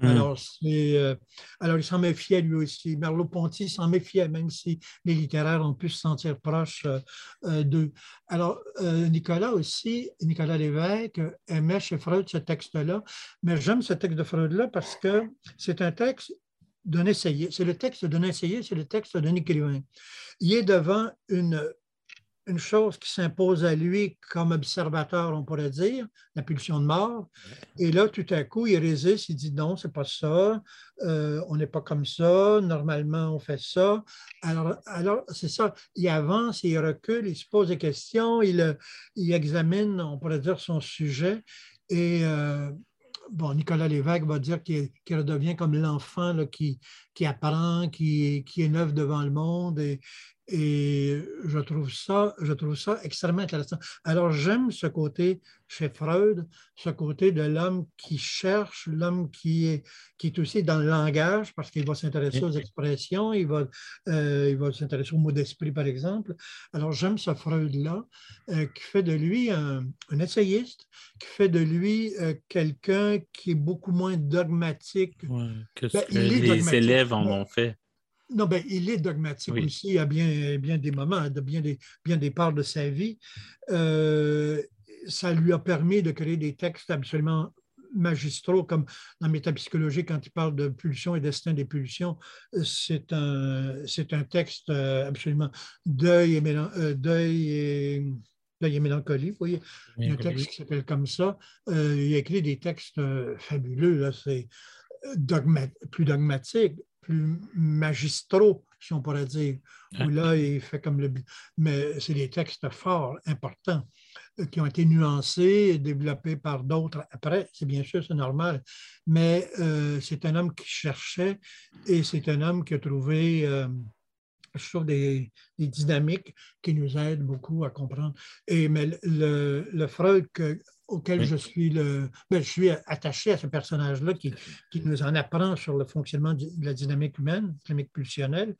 Mm. Alors, euh, alors, il s'en méfiait lui aussi. Merleau-Ponty s'en méfiait, même si les littéraires ont pu se sentir proches euh, euh, d'eux. Alors, Nicolas aussi, Nicolas Lévesque, aimait chez Freud ce texte-là, mais j'aime ce texte de Freud-là parce que c'est un texte d'un essayé. C'est le texte d'un essayé, c'est le texte d'un écrivain. Il est devant une une chose qui s'impose à lui comme observateur, on pourrait dire, la pulsion de mort. Et là, tout à coup, il résiste, il dit non, c'est pas ça, euh, on n'est pas comme ça, normalement, on fait ça. Alors, alors c'est ça, il avance, il recule, il se pose des questions, il, il examine, on pourrait dire, son sujet. Et euh, bon, Nicolas Lévesque va dire qu'il redevient comme l'enfant qui, qui apprend, qui, qui est neuf devant le monde et Et je trouve ça, je trouve ça extrêmement intéressant. Alors, j'aime ce côté chez Freud, ce côté de l'homme qui cherche, l'homme qui est, qui est aussi dans le langage, parce qu'il va s'intéresser aux expressions, il va, euh, il va s'intéresser aux mots d'esprit, par exemple. Alors, j'aime ce Freud-là, euh, qui fait de lui un, essayiste, qui fait de lui euh, quelqu'un qui est beaucoup moins dogmatique. que ben, les élèves en ont fait. Non, ben, il est dogmatique aussi à bien, bien des moments, à bien des, bien des parts de sa vie. Euh, ça lui a permis de créer des textes absolument magistraux, comme dans Métapsychologie, quand il parle de pulsion et destin des pulsions, c'est un, c'est un texte euh, absolument deuil et, euh, deuil et, deuil et mélancolie. Vous voyez, il y a un texte qui s'appelle comme ça. il a écrit des textes fabuleux, là, c'est plus dogmatique, plus magistraux, si on pourrait dire, où là, il fait comme le... Mais c'est des textes forts, importants, euh, qui ont été nuancés et développés par d'autres après. C'est bien sûr, c'est normal. Mais euh, c'est un homme qui cherchait et c'est un homme qui a trouvé... Euh, je trouve des, dynamiques qui nous aident beaucoup à comprendre. Et mais le, le Freud que, auquel je suis le. Ben, je suis attaché à ce personnage-là qui, qui, nous en apprend sur le fonctionnement de la dynamique humaine, dynamique pulsionnelle,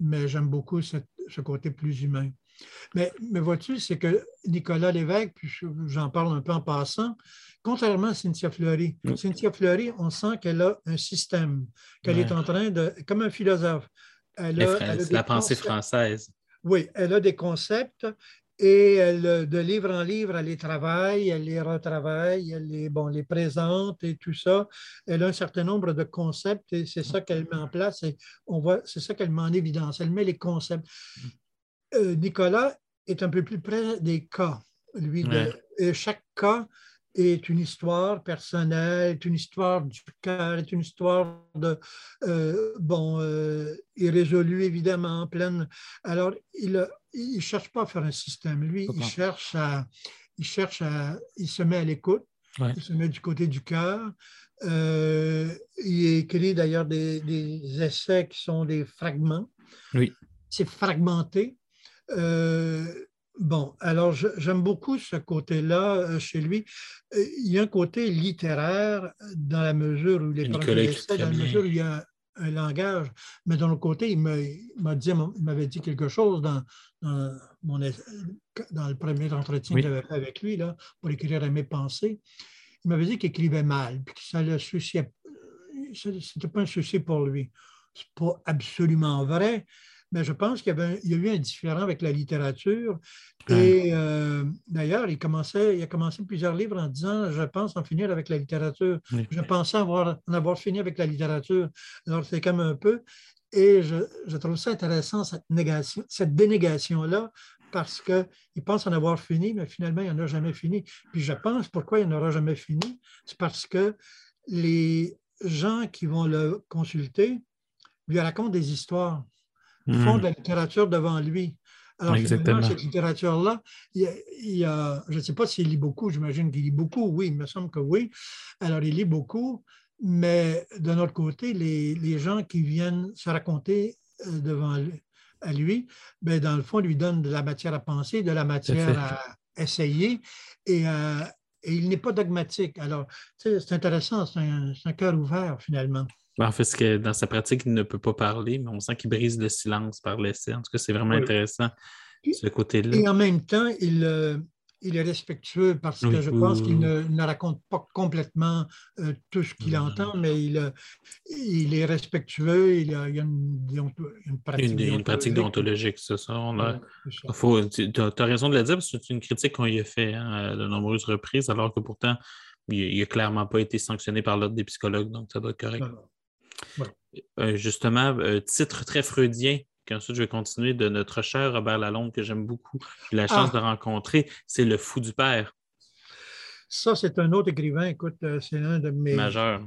mais j'aime beaucoup ce, côté plus humain. Mais, mais vois-tu, c'est que Nicolas Lévesque, puis j'en parle un peu en passant, contrairement à Cynthia Fleury, Cynthia Fleury, on sent qu'elle a un système, qu'elle est en train de. comme un philosophe. Elle a, la pensée française. Oui, elle a des concepts et elle, de livre en livre, elle les travaille, elle les retravaille, elle les, bon, les présente et tout ça. Elle a un certain nombre de concepts et c'est ça qu'elle met en place et on voit, c'est ça qu'elle met en évidence. Elle met les concepts. Euh, Nicolas est un peu plus près des cas. Lui, et chaque cas est une histoire personnelle, est une histoire du cœur, est une histoire de, euh, bon, euh, irrésolue évidemment, pleine. Alors, il ne cherche pas à faire un système. Lui, il cherche à, il cherche à, il se met à l'écoute, il se met du côté du cœur. Euh, il écrit d'ailleurs des, des, essais qui sont des fragments. Oui. C'est fragmenté. Euh, Bon, alors j'aime beaucoup ce côté-là euh, chez lui. Euh, il y a un côté littéraire dans la mesure où il est dans la mesure où il y a un langage, mais d'un autre côté, il m'avait dit, quelque chose dans, dans, le premier entretien que j'avais fait avec lui là, pour écrire à mes pensées. Il m'avait dit qu'il écrivait mal, puis que ça le souciait. C'était pas un souci pour lui. C'est pas absolument vrai, mais je pense qu'il y, avait, il y a eu un différent avec la littérature. Et euh, d'ailleurs, il, commençait, il a commencé plusieurs livres en disant Je pense en finir avec la littérature. Je pensais avoir, en avoir fini avec la littérature. Alors, c'est comme un peu. Et je, je, trouve ça intéressant, cette, négation, cette dénégation-là, parce qu'il pense en avoir fini, mais finalement, il n'en a jamais fini. Puis je pense pourquoi il n'aura jamais fini, c'est parce que les gens qui vont le consulter lui racontent des histoires font hmm. de la littérature devant lui. Alors, Exactement. cette littérature-là, il, il a, je ne sais pas s'il lit beaucoup, j'imagine qu'il lit beaucoup, oui, il me semble que oui. Alors, il lit beaucoup, mais d'un autre côté, les, les, gens qui viennent se raconter euh, devant lui, à lui, ben, dans le fond, lui donnent de la matière à penser, de la matière à essayer, et, euh, et il n'est pas dogmatique. Alors, c'est intéressant, c'est un, un cœur ouvert finalement. En fait, que dans sa pratique, il ne peut pas parler, mais on sent qu'il brise le silence par l'essai. En tout cas, c'est vraiment intéressant, ce côté-là. Et en même temps, il, euh, il est respectueux parce que je pense qu'il ne, raconte pas complètement euh, tout ce qu'il entend, mais il, euh, il est respectueux, il, y a une, une pratique une, une pratique déontologique, c'est ça. tu as, raison de le dire, parce que c'est une critique qu'on y a fait hein, de nombreuses reprises, alors que pourtant, il n'a clairement pas été sanctionné par l'ordre des psychologues, donc ça doit être correct. Euh, justement, euh, titre très freudien, qu'ensuite je vais continuer, de notre cher Robert Lalonde, que j'aime beaucoup, j'ai la chance ah. de rencontrer, c'est Le Fou du Père. Ça, c'est un autre écrivain, écoute, euh, c'est un de mes. Majeurs.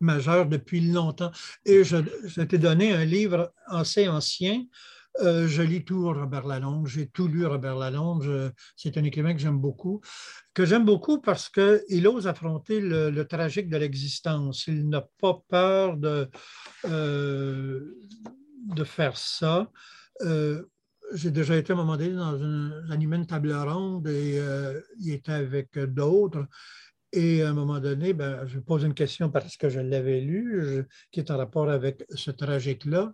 Majeurs depuis longtemps. Et je, je t'ai donné un livre assez ancien euh, je lis tout Robert Lalonde, j'ai tout lu Robert Lalonde, c'est un écrivain que j'aime beaucoup, que j'aime beaucoup parce qu'il ose affronter le, tragique de l'existence. Il n'a pas peur de, euh, de faire ça. Euh, j'ai déjà été à un moment donné dans une, animé une table ronde et il était avec d'autres. Et à un moment donné, ben, je pose une question parce que je l'avais lu, qui est en rapport avec ce tragique-là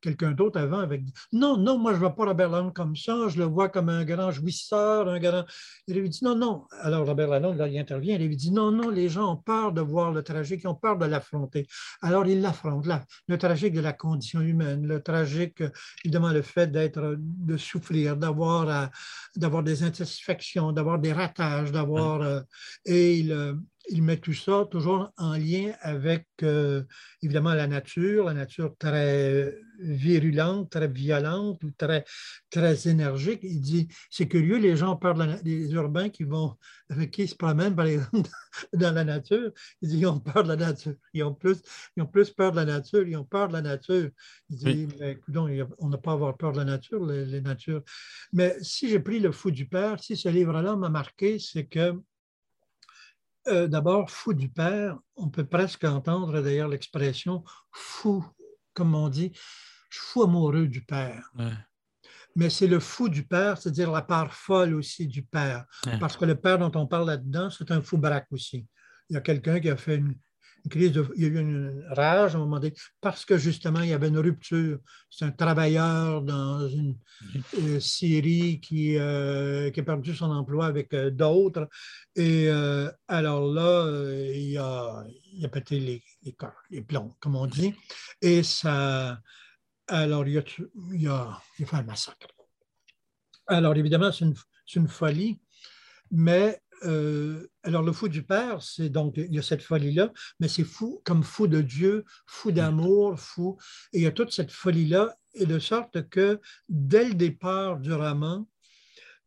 quelqu'un d'autre avant avec Non, non, moi je ne vois pas Robert Lalonde comme ça, je le vois comme un grand jouisseur, un grand. Il lui dit Non, non. Alors Robert Lalonde, là, il intervient, il lui dit Non, non, les gens ont peur de voir le tragique, ils ont peur de l'affronter. Alors il l'affronte, là, le tragique de la condition humaine, le tragique, évidemment, le fait d'être, de souffrir, d'avoir, d'avoir des insatisfactions, d'avoir des ratages, d'avoir. Euh, et il, euh, il met tout ça toujours en lien avec, euh, évidemment, la nature, la nature très virulente, très violente ou très, très énergique. Il dit, c'est curieux, les gens ont peur de la, les urbains qui vont, avec qui se promènent, par exemple, dans la nature. Il dit, ils ont peur de la nature. Ils ont plus, ils ont plus peur de la nature, ils ont peur de la nature. Il dit, mais on n'a pas à avoir peur de la nature, les, les natures. Mais si j'ai pris Le Fou du Père, si ce livre-là m'a marqué, c'est que euh, d'abord, fou du père, on peut presque entendre d'ailleurs l'expression fou, comme on dit, je suis fou amoureux du père. Mais c'est le fou du père, c'est-à-dire la part folle aussi du père. Parce que le père dont on parle là-dedans, c'est un fou braque aussi. Il y a quelqu'un qui a fait une, crise il y a eu une rage à un moment donné, parce que justement, il y avait une rupture. C'est un travailleur dans une euh, Syrie qui, euh, qui, a perdu son emploi avec euh, d'autres. Et alors là, il a, il a pété les, les, les, plombs, comme on dit. Et ça. Alors, il a, il a, il a fait un massacre. Alors, évidemment, c'est une, une folie, mais euh, alors, le fou du Père, c'est donc, il y a cette folie-là, mais c'est fou comme fou de Dieu, fou d'amour, fou. Et il y a toute cette folie-là, et de sorte que dès le départ du roman,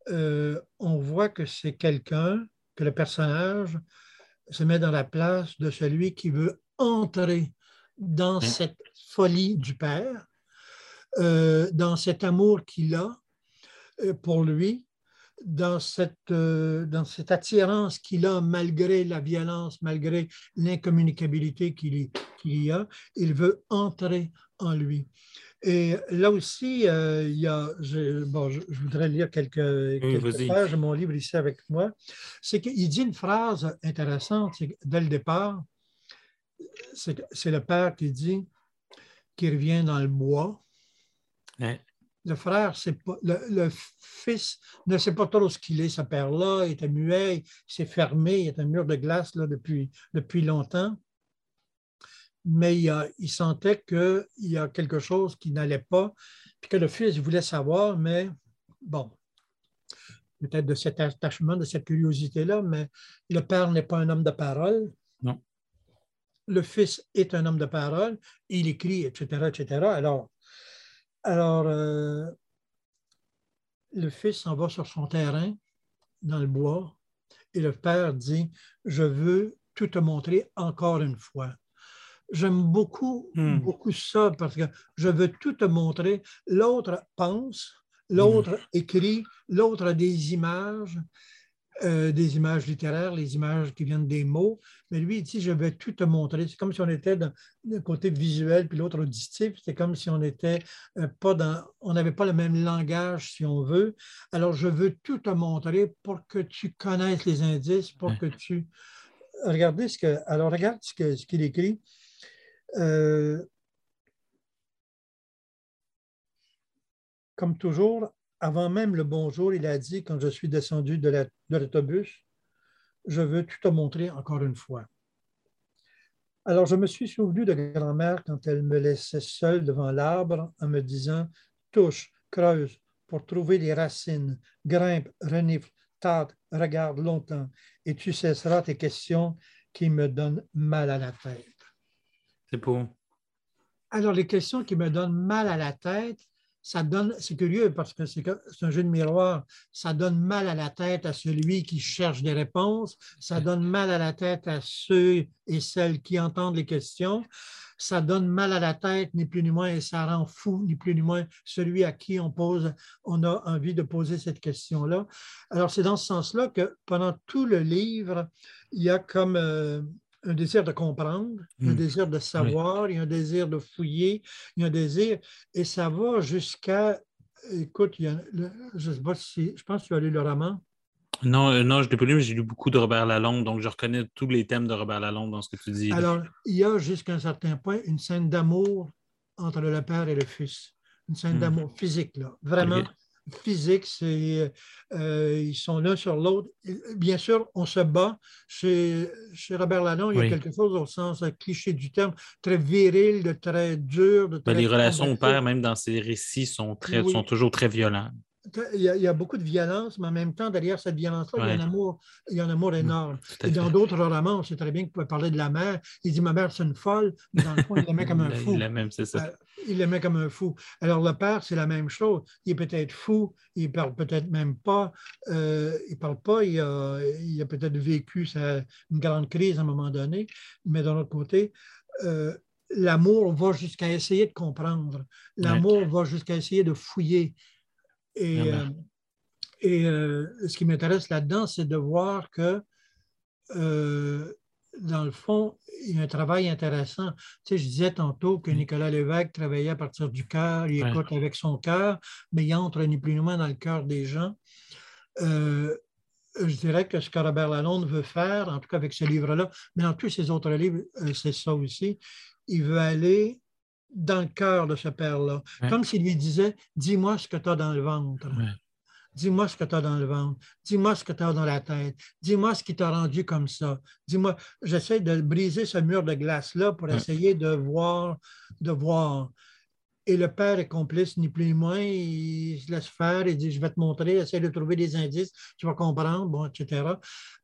euh, on voit que c'est quelqu'un, que le personnage se met dans la place de celui qui veut entrer dans mmh. cette folie du Père, euh, dans cet amour qu'il a pour lui, dans cette, euh, dans cette attirance qu'il a malgré la violence, malgré l'incommunicabilité qu'il y a, il veut entrer en lui. Et là aussi, euh, il y a, je, bon, je, voudrais lire quelques, quelques pages de mon livre ici avec moi. C'est qu'il dit une phrase intéressante dès le départ. C'est le père qui dit qu'il revient dans le bois le frère, pas, le, fils ne sait pas trop ce qu'il est, ce père-là, il était muet, il s'est fermé, il est un mur de glace là, depuis, depuis longtemps. Mais il, sentait qu'il y a quelque chose qui n'allait pas, puis que le fils voulait savoir, mais bon, peut-être de cet attachement, de cette curiosité-là, mais le père n'est pas un homme de parole. Non. Le fils est un homme de parole, il écrit, etc., etc. Alors, alors, euh, le fils s'en va sur son terrain dans le bois et le père dit, je veux tout te montrer encore une fois. J'aime beaucoup, hmm. beaucoup ça parce que je veux tout te montrer. L'autre pense, l'autre hmm. écrit, l'autre a des images. Euh, des images littéraires, les images qui viennent des mots. Mais lui, il dit, je vais tout te montrer. C'est comme si on était le côté visuel, puis l'autre auditif. C'est comme si on était euh, pas dans, on n'avait pas le même langage, si on veut. Alors, je veux tout te montrer pour que tu connaisses les indices, pour que tu... Regardez ce que... Alors, regarde ce qu'il ce écrit. Euh, comme toujours, avant même le bonjour, il a dit, quand je suis descendu de l'autobus, je veux tout te montrer encore une fois. Alors, je me suis souvenu de grand-mère quand elle me laissait seule devant l'arbre en me disant Touche, creuse pour trouver les racines, grimpe, renifle, tâte, regarde longtemps, et tu cesseras tes questions qui me donnent mal à la tête. C'est beau. Alors, les questions qui me donnent mal à la tête, ça donne, c'est curieux parce que c'est un jeu de miroir, ça donne mal à la tête à celui qui cherche des réponses, ça donne mal à la tête à ceux et celles qui entendent les questions, ça donne mal à la tête, ni plus ni moins, et ça rend fou, ni plus ni moins, celui à qui on pose, on a envie de poser cette question-là. Alors, c'est dans ce sens-là que pendant tout le livre, il y a comme euh, un désir de comprendre, un hmm. désir de savoir, il y a un désir de fouiller, il y a un désir, et ça va jusqu'à écoute, je ne sais pas si. Je pense que tu as lu le roman. Non, euh, non, je ne l'ai pas lu, mais j'ai lu beaucoup de Robert Lalonde, donc je reconnais tous les thèmes de Robert Lalonde dans ce que tu dis. Alors, il y a jusqu'à un certain point une scène d'amour entre le père et le fils. Une scène hmm. d'amour physique, là. Vraiment physique. C'est, euh, ils sont l'un sur l'autre. Bien sûr, on se bat. Chez, chez Robert Lalonde, il y a quelque chose au sens cliché du terme, très viril, de très dur. De ben, les relations au père, même dans ces récits, sont, très, sont toujours très violentes il y, a, beaucoup de violence, mais en même temps, derrière cette violence-là, il, y a un amour, il y a un amour énorme. Et dans d'autres romans, on sait très bien qu'il pouvait parler de la mère. Il dit Ma mère, c'est une folle, mais dans le fond, il l'aimait comme un fou. Il c'est ça. Euh, il l'aimait comme un fou. Alors, le père, c'est la même chose. Il est peut-être fou, il ne parle peut-être même pas. Euh, il ne parle pas, il a, il a peut-être vécu une grande crise à un moment donné, mais d'un autre côté, euh, l'amour va jusqu'à essayer de comprendre. L'amour va jusqu'à essayer de fouiller. Et, euh, et euh, ce qui m'intéresse là-dedans, c'est de voir que, euh, dans le fond, il y a un travail intéressant. Tu sais, je disais tantôt que Nicolas Lévesque travaillait à partir du cœur, il écoute avec son cœur, mais il entre ni plus ni moins dans le cœur des gens. je dirais que ce que Robert Lalonde veut faire, en tout cas avec ce livre-là, mais dans tous ses autres livres, c'est ça aussi. Il veut aller dans le cœur de ce père-là. Comme s'il lui disait Dis-moi ce que tu as dans le ventre. Dis-moi ce que tu as dans le ventre. Dis-moi ce que tu as dans la tête. Dis-moi ce qui t'a rendu comme ça. Dis-moi, j'essaie de briser ce mur de glace-là pour essayer de voir, de voir. Et le père est complice, ni plus ni moins. Il se laisse faire, il dit Je vais te montrer, essaie de trouver des indices, tu vas comprendre, bon, etc.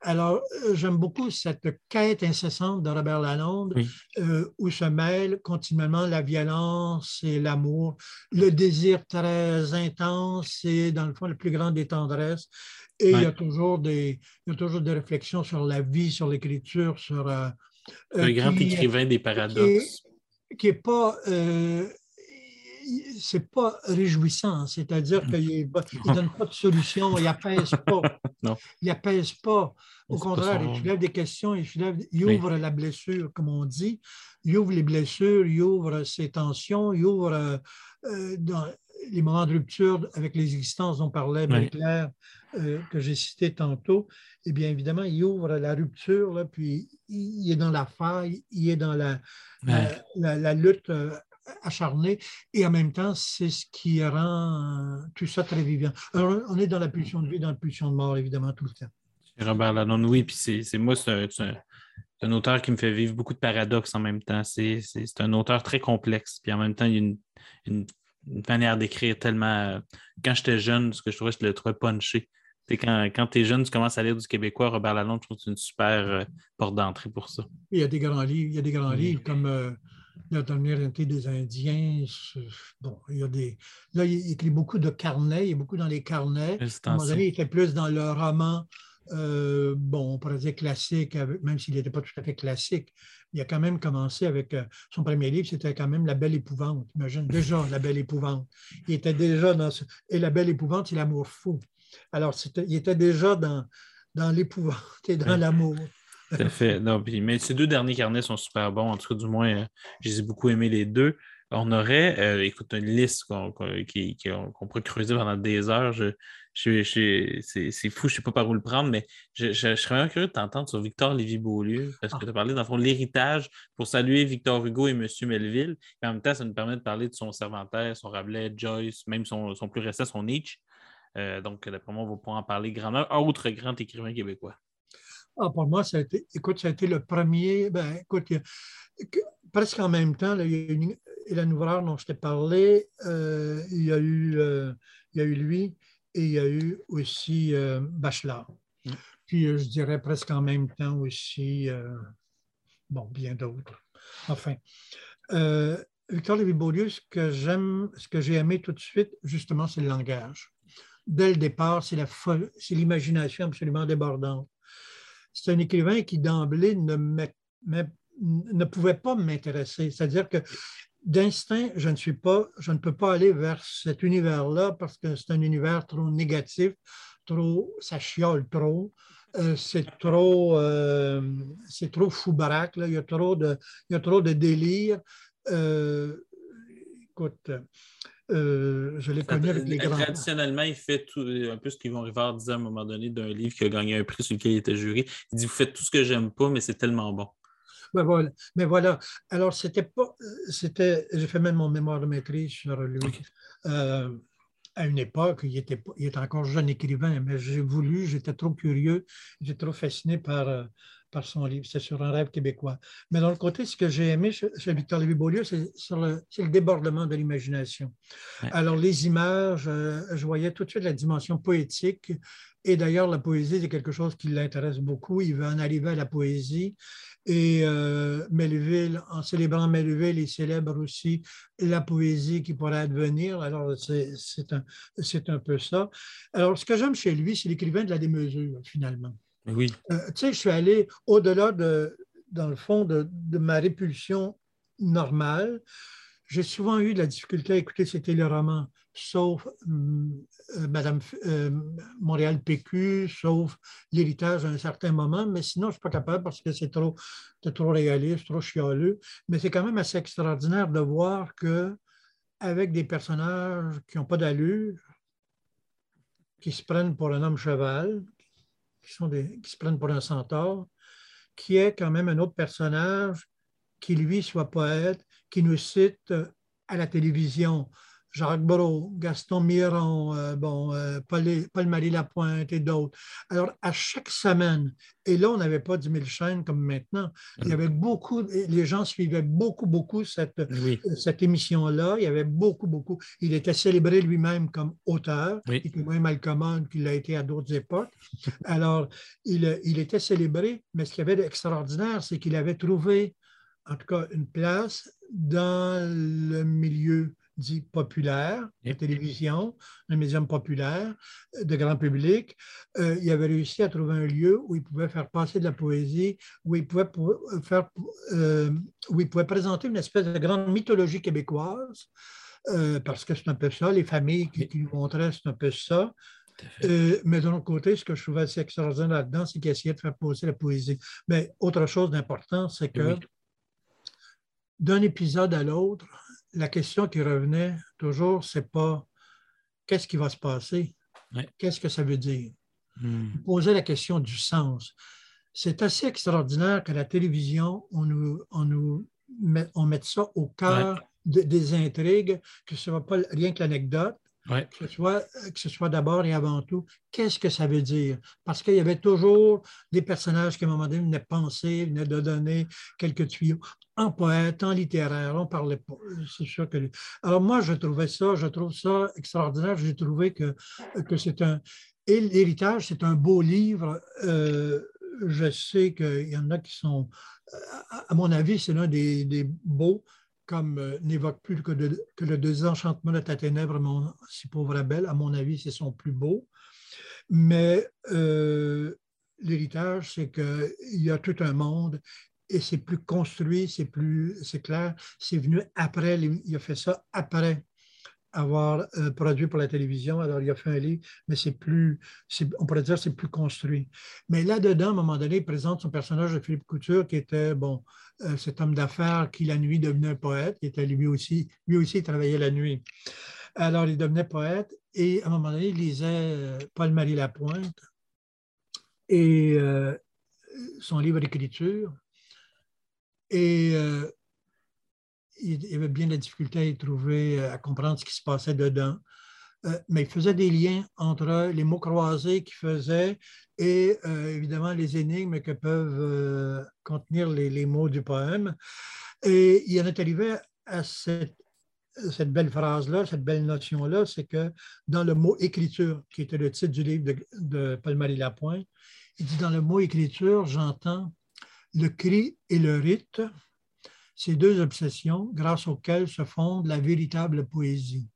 Alors, euh, j'aime beaucoup cette quête incessante de Robert Lalonde euh, où se mêlent continuellement la violence et l'amour, le désir très intense et, dans le fond, le plus grand des tendresses. Et il, y a toujours des, il y a toujours des réflexions sur la vie, sur l'écriture, sur. Euh, un grand écrivain des paradoxes. Qui n'est pas c'est pas réjouissant, c'est-à-dire mm. qu'il ne donne pas de solution, il n'apaise pas. non. Il pas. Au contraire, il soulève des questions, il, il ouvre la blessure, comme on dit. Il ouvre les blessures, il ouvre ses tensions, il ouvre euh, euh, dans les moments de rupture avec les existences dont parlait oui. Claire, euh, que j'ai cité tantôt. Et bien évidemment, il ouvre la rupture, là, puis il est dans la faille, il est dans la, la, la lutte acharné et en même temps, c'est ce qui rend tout ça très vivant. Alors, on est dans la pulsion de vie, dans la pulsion de mort, évidemment, tout le temps. Robert Lannon, oui, puis c'est moi, c'est un, auteur qui me fait vivre beaucoup de paradoxes en même temps. C'est un auteur très complexe, puis en même temps, il y a une, manière d'écrire tellement. Quand j'étais jeune, ce que je trouvais, je le trouvais punché. Quand, quand tu es jeune, tu commences à lire du québécois, Robert Lalonde, je trouve que c'est une super euh, porte d'entrée pour ça. Il y a des grands livres, il y a des grands livres comme euh, la dernière des Indiens. Bon, il y a des. Là, il écrit beaucoup de carnets, il est beaucoup dans les carnets. À un moment donné, il était plus dans le roman, euh, bon, on pourrait dire classique, même s'il n'était pas tout à fait classique. Il a quand même commencé avec euh, son premier livre, c'était quand même La Belle Épouvante. Imagine déjà La Belle Épouvante. Il était déjà dans ce... Et La Belle Épouvante, c'est l'amour fou. Alors, il était déjà dans, dans l'épouvante et dans l'amour. Tout à fait. Non, mais ces deux derniers carnets sont super bons. En tout cas, du moins, euh, j'ai beaucoup aimé les deux. On aurait, euh, écoute, une liste qu'on pourrait creuser pendant des heures. c'est fou, je ne sais pas par où le prendre, mais je, serais vraiment curieux de t'entendre sur Victor Lévy-Beaulieu, parce que ah. tu as parlé, dans le fond, l'héritage pour saluer Victor Hugo et M. Melville. Et en même temps, ça nous permet de parler de son Cervantes, son Rabelais, Joyce, même son, plus récent, son Nietzsche. Euh, donc, d'après moi, on va pouvoir en parler grandement. Autre grand écrivain québécois. Ah, pour moi, ça a été, écoute, ça a été le premier. Ben, écoute, presque en même temps, il y a une, la nouvelle dont je t'ai parlé, euh, il, y a eu, euh, il y a eu lui et il y a eu aussi euh, Bachelard. Mm. Puis je dirais presque en même temps aussi, bon, bien d'autres. Enfin, Victor Lévy-Beaulieu, ce que j'aime, ce que j'ai aimé tout de suite, justement, c'est le langage. Dès le départ, c'est l'imagination absolument débordante c'est un écrivain qui d'emblée ne, pouvait pas m'intéresser. C'est-à-dire que d'instinct, je ne suis pas, je ne peux pas aller vers cet univers-là parce que c'est un univers trop négatif, trop, ça chiole trop. Euh, c'est trop, euh, c'est trop fou il, y a trop de, il y a trop de délire. Euh, écoute, euh, je l'ai connu avec les grands. Traditionnellement, il fait tout, un peu ce qu'Yvon Rivard disait à un moment donné d'un livre qui a gagné un prix sur lequel il était juré. Il dit Vous faites tout ce que j'aime pas, mais c'est tellement bon. Ben voilà. Mais voilà. Alors, c'était pas. C'était. J'ai fait même mon mémoire de maîtrise sur lui. Euh, à une époque, il était, il était encore jeune écrivain, mais j'ai voulu, j'étais trop curieux, j'étais trop fasciné par, euh, par son livre. C'est sur un rêve québécois. Mais dans le côté, ce que j'ai aimé chez, Victor Lévy-Beaulieu, c'est le, le, débordement de l'imagination. Alors, les images, euh, je voyais tout de suite la dimension poétique. Et d'ailleurs, la poésie, c'est quelque chose qui l'intéresse beaucoup. Il veut en arriver à la poésie. Et euh, Melville, en célébrant Melville, il célèbre aussi la poésie qui pourrait advenir. Alors, c'est un, un peu ça. Alors, ce que j'aime chez lui, c'est l'écrivain de la démesure, finalement. Euh, tu sais, je suis allé au-delà, de, dans le fond, de, de ma répulsion normale. J'ai souvent eu de la difficulté à écouter ces téléromans, sauf euh, Madame euh, Montréal PQ, sauf l'héritage à un certain moment, mais sinon, je ne suis pas capable parce que c'est trop, trop réaliste, trop chialeux. Mais c'est quand même assez extraordinaire de voir que avec des personnages qui n'ont pas d'allure, qui se prennent pour un homme cheval, qui, se prennent pour un centaure, qui est quand même un autre personnage qui, lui, soit poète, qui nous cite à la télévision Jacques Brault, Gaston Miron, euh, bon, euh, Paul-Marie Lapointe et d'autres. Alors, à chaque semaine, et là, on n'avait pas 10 000 chaînes comme maintenant, il y avait beaucoup, les gens suivaient beaucoup, beaucoup cette, cette émission-là. Il y avait beaucoup, beaucoup. Il était célébré lui-même comme auteur, oui. il était moins malcommode qu'il l'a été à d'autres époques. Alors, il, il était célébré, mais ce qu'il y avait d'extraordinaire, c'est qu'il avait trouvé, en tout cas, une place dans le milieu dit populaire, la télévision, un médium populaire, euh, de grand public, euh, il avait réussi à trouver un lieu où il pouvait faire passer de la poésie, où il pouvait, euh, faire, où il pouvait présenter une espèce de grande mythologie québécoise, parce que c'est un peu ça, les familles qui, lui montraient, c'est un peu ça. mais de l'autre côté, ce que je trouvais assez extraordinaire là-dedans, c'est qu'il essayait de faire passer la poésie. Mais autre chose d'important, c'est que d'un épisode à l'autre, la question qui revenait toujours, c'est pas qu'est-ce qui va se passer, qu'est-ce que ça veut dire? Hmm. Poser la question du sens. C'est assez extraordinaire qu'à la télévision, on nous, on nous met, on mette ça au cœur des intrigues, que ce ne soit pas rien que l'anecdote, que ce soit, que ce soit d'abord et avant tout, qu'est-ce que ça veut dire? Parce qu'il y avait toujours des personnages qui, à un moment donné, venaient penser, venaient de donner quelques tuyaux. En poète, en littéraire, on parlait pas. C'est sûr que. Alors, moi, je trouvais ça, je trouve ça extraordinaire. J'ai trouvé que, que c'est un. Et l'héritage, c'est un beau livre. Euh, je sais qu'il y en a qui sont. À mon avis, c'est l'un des beaux comme euh, n'évoque plus que, le désenchantement de ta ténèbre, mon si pauvre belle, à mon avis, c'est son plus beau. Mais euh, l'héritage, c'est qu'il y a tout un monde et c'est plus construit, c'est plus, c'est clair, c'est venu après, il a fait ça après avoir euh, produit pour la télévision. Alors, il a fait un livre, mais c'est plus, on pourrait dire, c'est plus construit. Mais là-dedans, à un moment donné, il présente son personnage de Philippe Couture, qui était, bon, euh, cet homme d'affaires qui, la nuit, devenait un poète. Il était lui aussi, lui aussi, il travaillait la nuit. Alors, il devenait poète et à un moment donné, il lisait euh, Paul-Marie Lapointe et son livre d'écriture. Et il avait bien la difficulté à y trouver, euh, à comprendre ce qui se passait dedans. Euh, mais il faisait des liens entre les mots croisés qu'il faisait et euh, évidemment les énigmes que peuvent contenir les, mots du poème. Et il en est arrivé à cette, belle phrase-là, cette belle notion-là, c'est que dans le mot écriture, qui était le titre du livre de, de Paul-Marie Lapointe, il dit dans le mot écriture, j'entends le cri et le rite, ces deux obsessions grâce auxquelles se fonde la véritable poésie.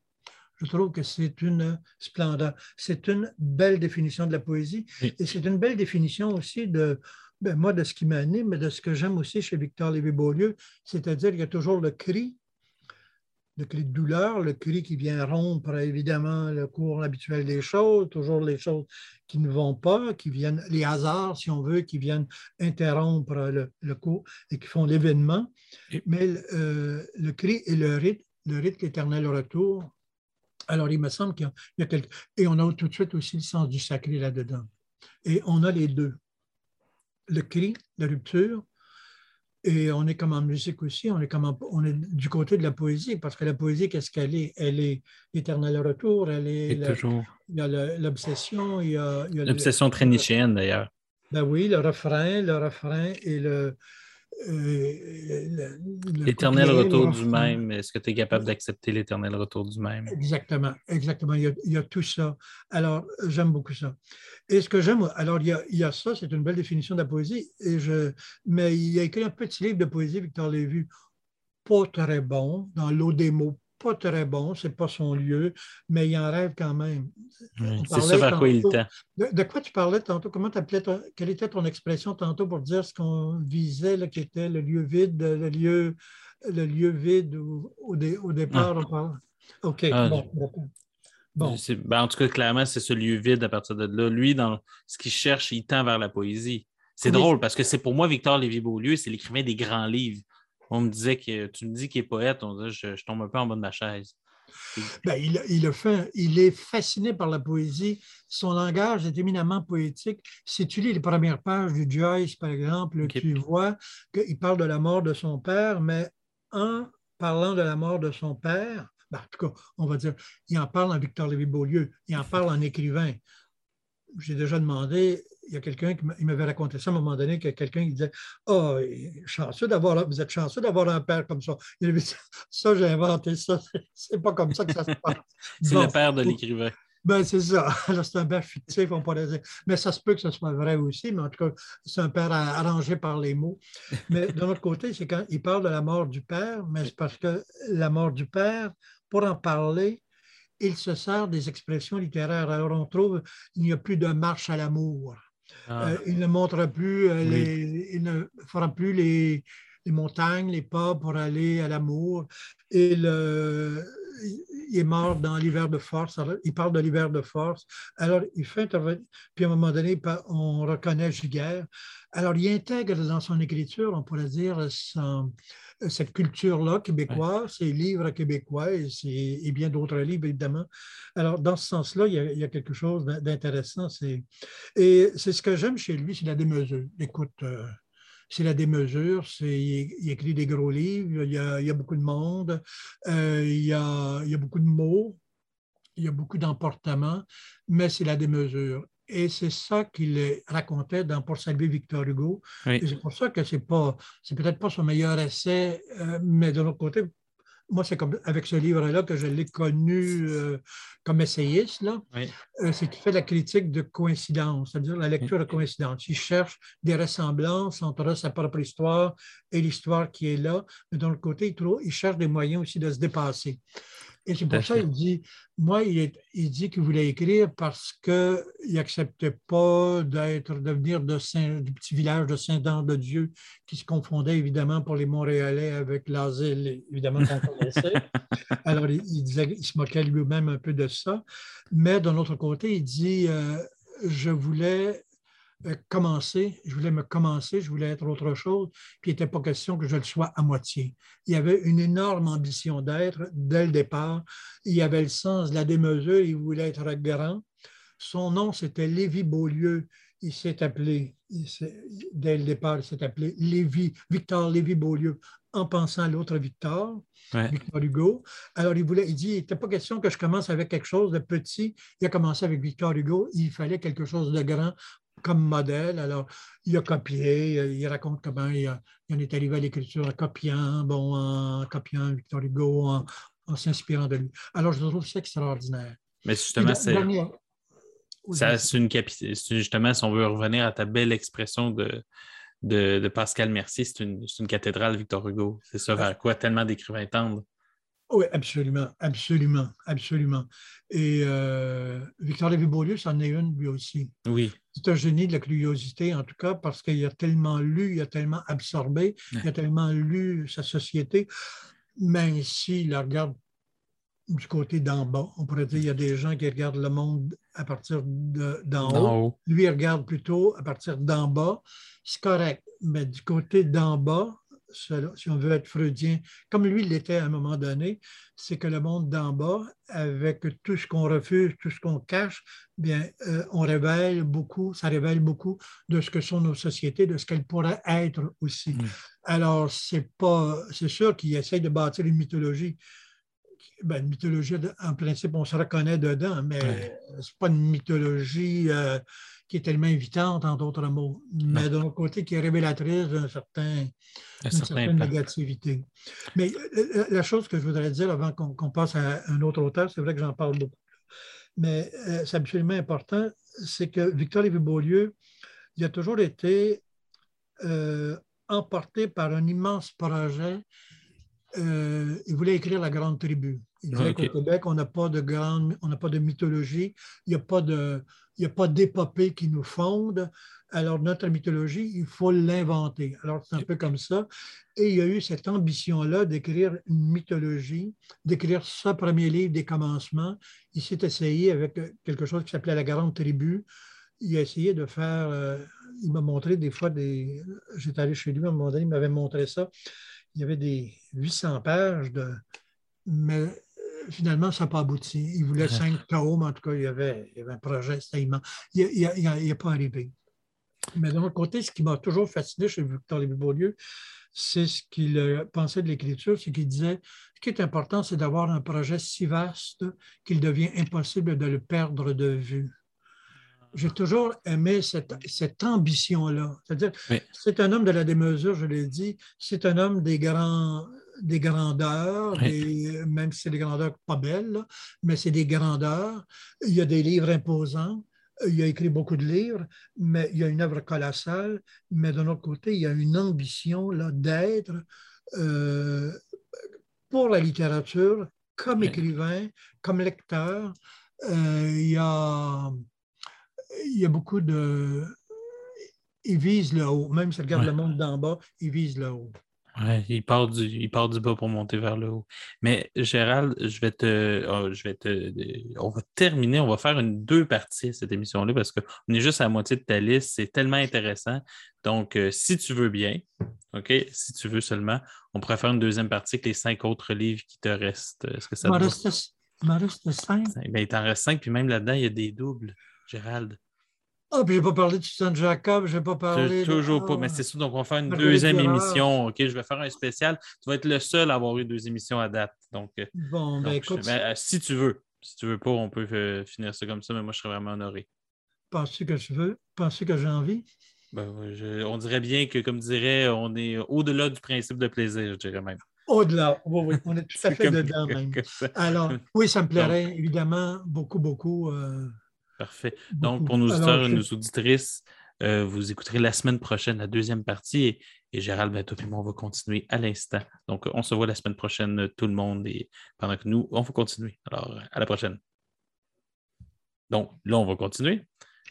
Je trouve que c'est une splendeur. C'est une belle définition de la poésie et c'est une belle définition aussi de, ben, moi, de ce qui m'anime, mais de ce que j'aime aussi chez Victor Lévy-Beaulieu, c'est-à-dire qu'il y a toujours le cri le cri de douleur, le cri qui vient rompre évidemment le cours habituel des choses, toujours les choses qui ne vont pas, qui viennent, les hasards, si on veut, qui viennent interrompre le, cours et qui font l'événement. Mais euh, le cri et le rythme le rite L'éternel retour. Alors, il me semble qu'il y a, quelque... Et on a tout de suite aussi le sens du sacré là-dedans. Et on a les deux. Le cri, la rupture, et on est comme en musique aussi, on est, comme on est du côté de la poésie, parce que la poésie, qu'est-ce qu'elle est? Elle est l'éternel retour, elle est. toujours. Il y a l'obsession, il y a. L'obsession très nichéenne d'ailleurs. Ben oui, le refrain, le refrain et le, euh, l'éternel retour du même, est-ce que tu es capable d'accepter l'éternel retour du même? Exactement, exactement. Il y a, tout ça. Alors, j'aime beaucoup ça. Et ce que j'aime, alors, il y, a, ça, c'est une belle définition de la poésie, et je, mais il a écrit un petit livre de poésie, Victor Lévy, pas très bon, dans l'eau des mots, pas très bon, c'est pas son lieu, mais il en rêve quand même. c'est ça vers quoi il tend. De, quoi tu parlais tantôt? Comment appelais quelle était ton expression tantôt pour dire ce qu'on visait, là, qui était le lieu vide, le lieu, le lieu vide au, au, départ? Ah. OK, ah, bon. bon. Ben, en tout cas, clairement, c'est ce lieu vide à partir de là. Lui, dans ce qu'il cherche, il tend vers la poésie. C'est drôle parce que c'est pour moi, Victor Lévy-Beaulieu, c'est l'écrivain des grands livres on me disait que tu me dis qu'il est poète, on disait, je, tombe un peu en bas de ma chaise. Ben, il, il, fait, il est fasciné par la poésie. Son langage est éminemment poétique. Si tu lis les premières pages du Joyce, par exemple, tu vois qu'il parle de la mort de son père, mais en parlant de la mort de son père, ben, en tout cas, on va dire, il en parle en Victor Lévy-Beaulieu, il en parle en écrivain. J'ai déjà demandé, il y a quelqu'un qui m'avait raconté ça à un moment donné, que quelqu'un qui disait oh, chanceux d'avoir, vous êtes chanceux d'avoir un père comme ça. Il avait dit Ça, j'ai inventé ça. C'est pas comme ça que ça se passe. c'est le père de l'écrivain. Ben, c'est ça. c'est un père fictif, on pourrait dire. Mais ça se peut que ce soit vrai aussi, mais en tout cas, c'est un père arrangé par les mots. Mais d'un autre côté, c'est quand il parle de la mort du père, mais c'est parce que la mort du père, pour en parler, il se sert des expressions littéraires. Alors, on trouve il n'y a plus de marche à l'amour. Ah. Euh, il ne montre plus, euh, les, il ne fera plus les, montagnes, les pas pour aller à l'amour. Il, il est mort dans l'hiver de force. il parle de l'hiver de force. Alors, il fait intervenir. Puis à un moment donné, on reconnaît Giguère. Alors, il intègre dans son écriture, on pourrait dire, cette culture-là québécoise, ces livres québécois et, bien d'autres livres, évidemment. Alors, dans ce sens-là, il, y a quelque chose d'intéressant. Et c'est ce que j'aime chez lui, c'est la démesure. Écoute, euh, c'est la démesure, il, écrit des gros livres, il y a, beaucoup de monde, euh, il, y a, il, y a, beaucoup de mots, il y a beaucoup d'emportements, mais c'est la démesure. Et c'est ça qu'il racontait dans Pour saluer Victor Hugo. C'est pour ça que c'est pas, c'est peut-être pas son meilleur essai, euh, mais de l'autre côté, moi, c'est comme avec ce livre-là que je l'ai connu euh, comme essayiste, là. Euh, c'est qu'il fait la critique de coïncidence, c'est-à-dire la lecture de coïncidence. Il cherche des ressemblances entre sa propre histoire et l'histoire qui est là, mais d'un côté, il, il cherche des moyens aussi de se dépasser. Et c'est pour ça qu'il dit, moi, il, dit qu'il voulait écrire parce qu'il n'acceptait pas d'être, de venir de Saint, du petit village de Saint-Anne-de-Dieu, qui se confondait évidemment pour les Montréalais avec l'asile, évidemment, qu'on connaissait. Alors, il, disait, il se moquait lui-même un peu de ça. Mais d'un autre côté, il dit, euh, je voulais euh, commencer, je voulais me commencer, je voulais être autre chose, puis il n'était pas question que je le sois à moitié. Il y avait une énorme ambition d'être dès le départ. Il y avait le sens de la démesure, il voulait être grand. Son nom, c'était Lévi Beaulieu. Il s'est appelé, dès le départ, il s'est appelé Lévi, Victor Lévi Beaulieu, en pensant à l'autre Victor, Victor Hugo. Alors, il voulait, il dit, il n'était pas question que je commence avec quelque chose de petit. Il a commencé avec Victor Hugo. Il fallait quelque chose de grand comme modèle. Alors, il a copié, il raconte comment il, en est arrivé à l'écriture en copiant, bon, en copiant Victor Hugo, en, s'inspirant de lui. Alors, je trouve ça extraordinaire. Mais justement, c'est. c'est une justement, si on veut revenir à ta belle expression de, de, Pascal Mercier, c'est une, une, cathédrale, Victor Hugo. C'est ça vers quoi tellement d'écrivains tendres. Oui, absolument, absolument, absolument. Et euh, Victor Lévy-Beaulieu, c'en est une lui aussi. Oui. C'est un génie de la curiosité, en tout cas, parce qu'il a tellement lu, il a tellement absorbé, il a tellement lu sa société, même s'il la regarde du côté d'en bas. On pourrait dire qu'il y a des gens qui regardent le monde à partir d'en haut. haut. Lui, il regarde plutôt à partir d'en bas. C'est correct, mais du côté d'en bas, si on veut être freudien, comme lui l'était à un moment donné, c'est que le monde d'en bas, avec tout ce qu'on refuse, tout ce qu'on cache, bien, euh, on révèle beaucoup, ça révèle beaucoup de ce que sont nos sociétés, de ce qu'elles pourraient être aussi. Mm. Alors, c'est pas, c'est sûr qu'il essaye de bâtir une mythologie. Ben, une mythologie, en principe, on se reconnaît dedans, mais ce n'est pas une mythologie euh, qui est tellement évitante, en d'autres mots, mais d'un côté, qui est révélatrice d'un certain, d'une certaine négativité. Mais euh, la chose que je voudrais dire avant qu'on passe à un autre auteur, c'est vrai que j'en parle beaucoup, mais euh, c'est absolument important, c'est que Victor Lévy-Beaulieu, il a toujours été euh, emporté par un immense projet. il voulait écrire La Grande Tribu. Il disait qu'au Québec, on n'a pas de grande, on n'a pas de mythologie, il n'y a pas de, n'y a pas d'épopée qui nous fonde. Alors, notre mythologie, il faut l'inventer. Alors, c'est un peu comme ça. Et il y a eu cette ambition-là d'écrire une mythologie, d'écrire ce premier livre des commencements. Il s'est essayé avec quelque chose qui s'appelait La Grande Tribu. Il a essayé de faire. Euh, il m'a montré des fois des. J'étais allé chez lui à un moment donné, il m'avait montré ça. Il y avait des 800 pages de. Finalement, ça n'a pas abouti. Il voulait cinq tomes, en tout cas, il y avait, un projet, c'était immense. Il n'est pas arrivé. Mais d'un autre côté, ce qui m'a toujours fasciné chez Victor Lévy-Beaulieu, c'est ce qu'il euh, pensait de l'écriture, c'est qu'il disait ce qui est important, c'est d'avoir un projet si vaste qu'il devient impossible de le perdre de vue. J'ai toujours aimé cette, ambition-là. C'est-à-dire, c'est un homme de la démesure, je l'ai dit, c'est un homme des grands, des grandeurs, même si c'est des grandeurs pas belles, mais c'est des grandeurs. Il y a des livres imposants. Il a écrit beaucoup de livres, mais il y a une œuvre colossale. Mais d'un autre côté, il y a une ambition d'être euh, pour la littérature comme écrivain, comme lecteur. Euh, il, y a, il y a beaucoup de. Il vise le haut. Même s'il regarde le monde d'en bas, il vise le haut. Ouais, il part, du, il part du bas pour monter vers le haut. Mais Gérald, je vais te. Oh, je vais te on va terminer, on va faire une deux parties cette émission-là parce qu'on est juste à la moitié de ta liste. C'est tellement intéressant. Donc, euh, si tu veux bien, OK, si tu veux seulement, on pourrait faire une deuxième partie avec les cinq autres livres qui te restent. Est-ce que ça il m'en reste, cinq. Ben, il t'en reste cinq, puis même là-dedans, il y a des doubles, Gérald. Ah, puis je n'ai pas parlé de Suzanne Jacob, je n'ai pas parlé. Toujours pas, mais c'est ça. Donc, on va faire une deuxième émission. OK, je vais faire un spécial. Tu vas être le seul à avoir eu deux émissions à date. Donc, euh, bon, ben, écoute. Ben, euh, si tu veux. Si tu veux pas, on peut euh, finir ça comme ça, mais moi, je serais vraiment honoré. Penses-tu que je veux? Penses-tu que j'ai envie? Ben, on dirait bien que, comme dirait, on est au-delà du principe de plaisir, je dirais même. Au-delà, oui, oui, on est tout à fait dedans même. Alors, oui, ça me plairait évidemment beaucoup, beaucoup. Parfait. Donc, pour nos auditeurs et nos auditrices, euh, vous écouterez la semaine prochaine la deuxième partie et, Gérald, ben, et moi, on va continuer à l'instant. Donc, on se voit la semaine prochaine, tout le monde, et pendant que nous, on va continuer. Alors, à la prochaine. Donc, là, on va continuer.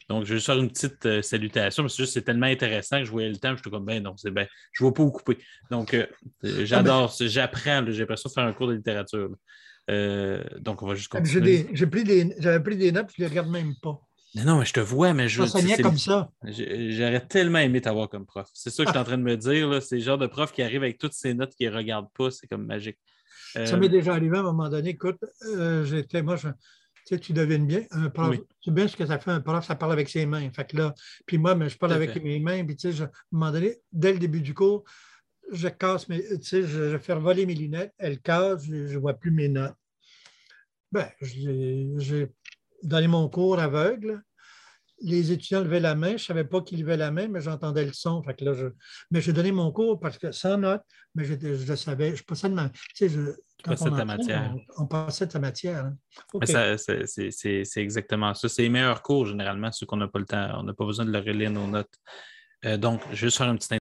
Donc, je vais juste faire une petite euh, salutation, parce que c'est tellement intéressant que je voyais le temps, je suis comme, ben non, c'est ben, je ne vais pas vous couper. Donc, euh, ah, ben j'adore, j'apprends, j'ai l'impression de faire un cours de littérature. Euh, donc, on va juste continuer. J'avais pris, pris, des notes, je ne les regarde même pas. Non, non, mais je te vois, mais je. Ça comme ça. J'aurais tellement aimé t'avoir comme prof. C'est ça que je suis en train de me dire. C'est le genre de prof qui arrive avec toutes ses notes qui ne regarde pas. C'est comme magique. Ça m'est euh, déjà arrivé à un moment donné. Écoute, euh, j'étais, moi, tu sais, tu devines bien, un prof. Tu sais bien ce que ça fait un prof, ça parle avec ses mains. Fait que là, puis moi, mais je parle avec mes mains. Puis, tu sais, à un moment donné, dès le début du cours, je casse mes, tu sais, je, je fais voler mes lunettes, elles cassent, je ne vois plus mes notes. Ben, j'ai donné mon cours aveugle. Les étudiants levaient la main. Je ne savais pas qu'ils levaient la main, mais j'entendais le son. Fait que là, je... Mais j'ai donné mon cours parce que sans note, mais je, je savais, je passais de ma. Tu sais, je, quand on, ta matière. On, passait de sa matière. Hein. C'est exactement ça. C'est les meilleurs cours, généralement, ceux qu'on n'a pas le temps. On n'a pas besoin de leur relire nos notes. Euh, donc, je vais juste faire une petite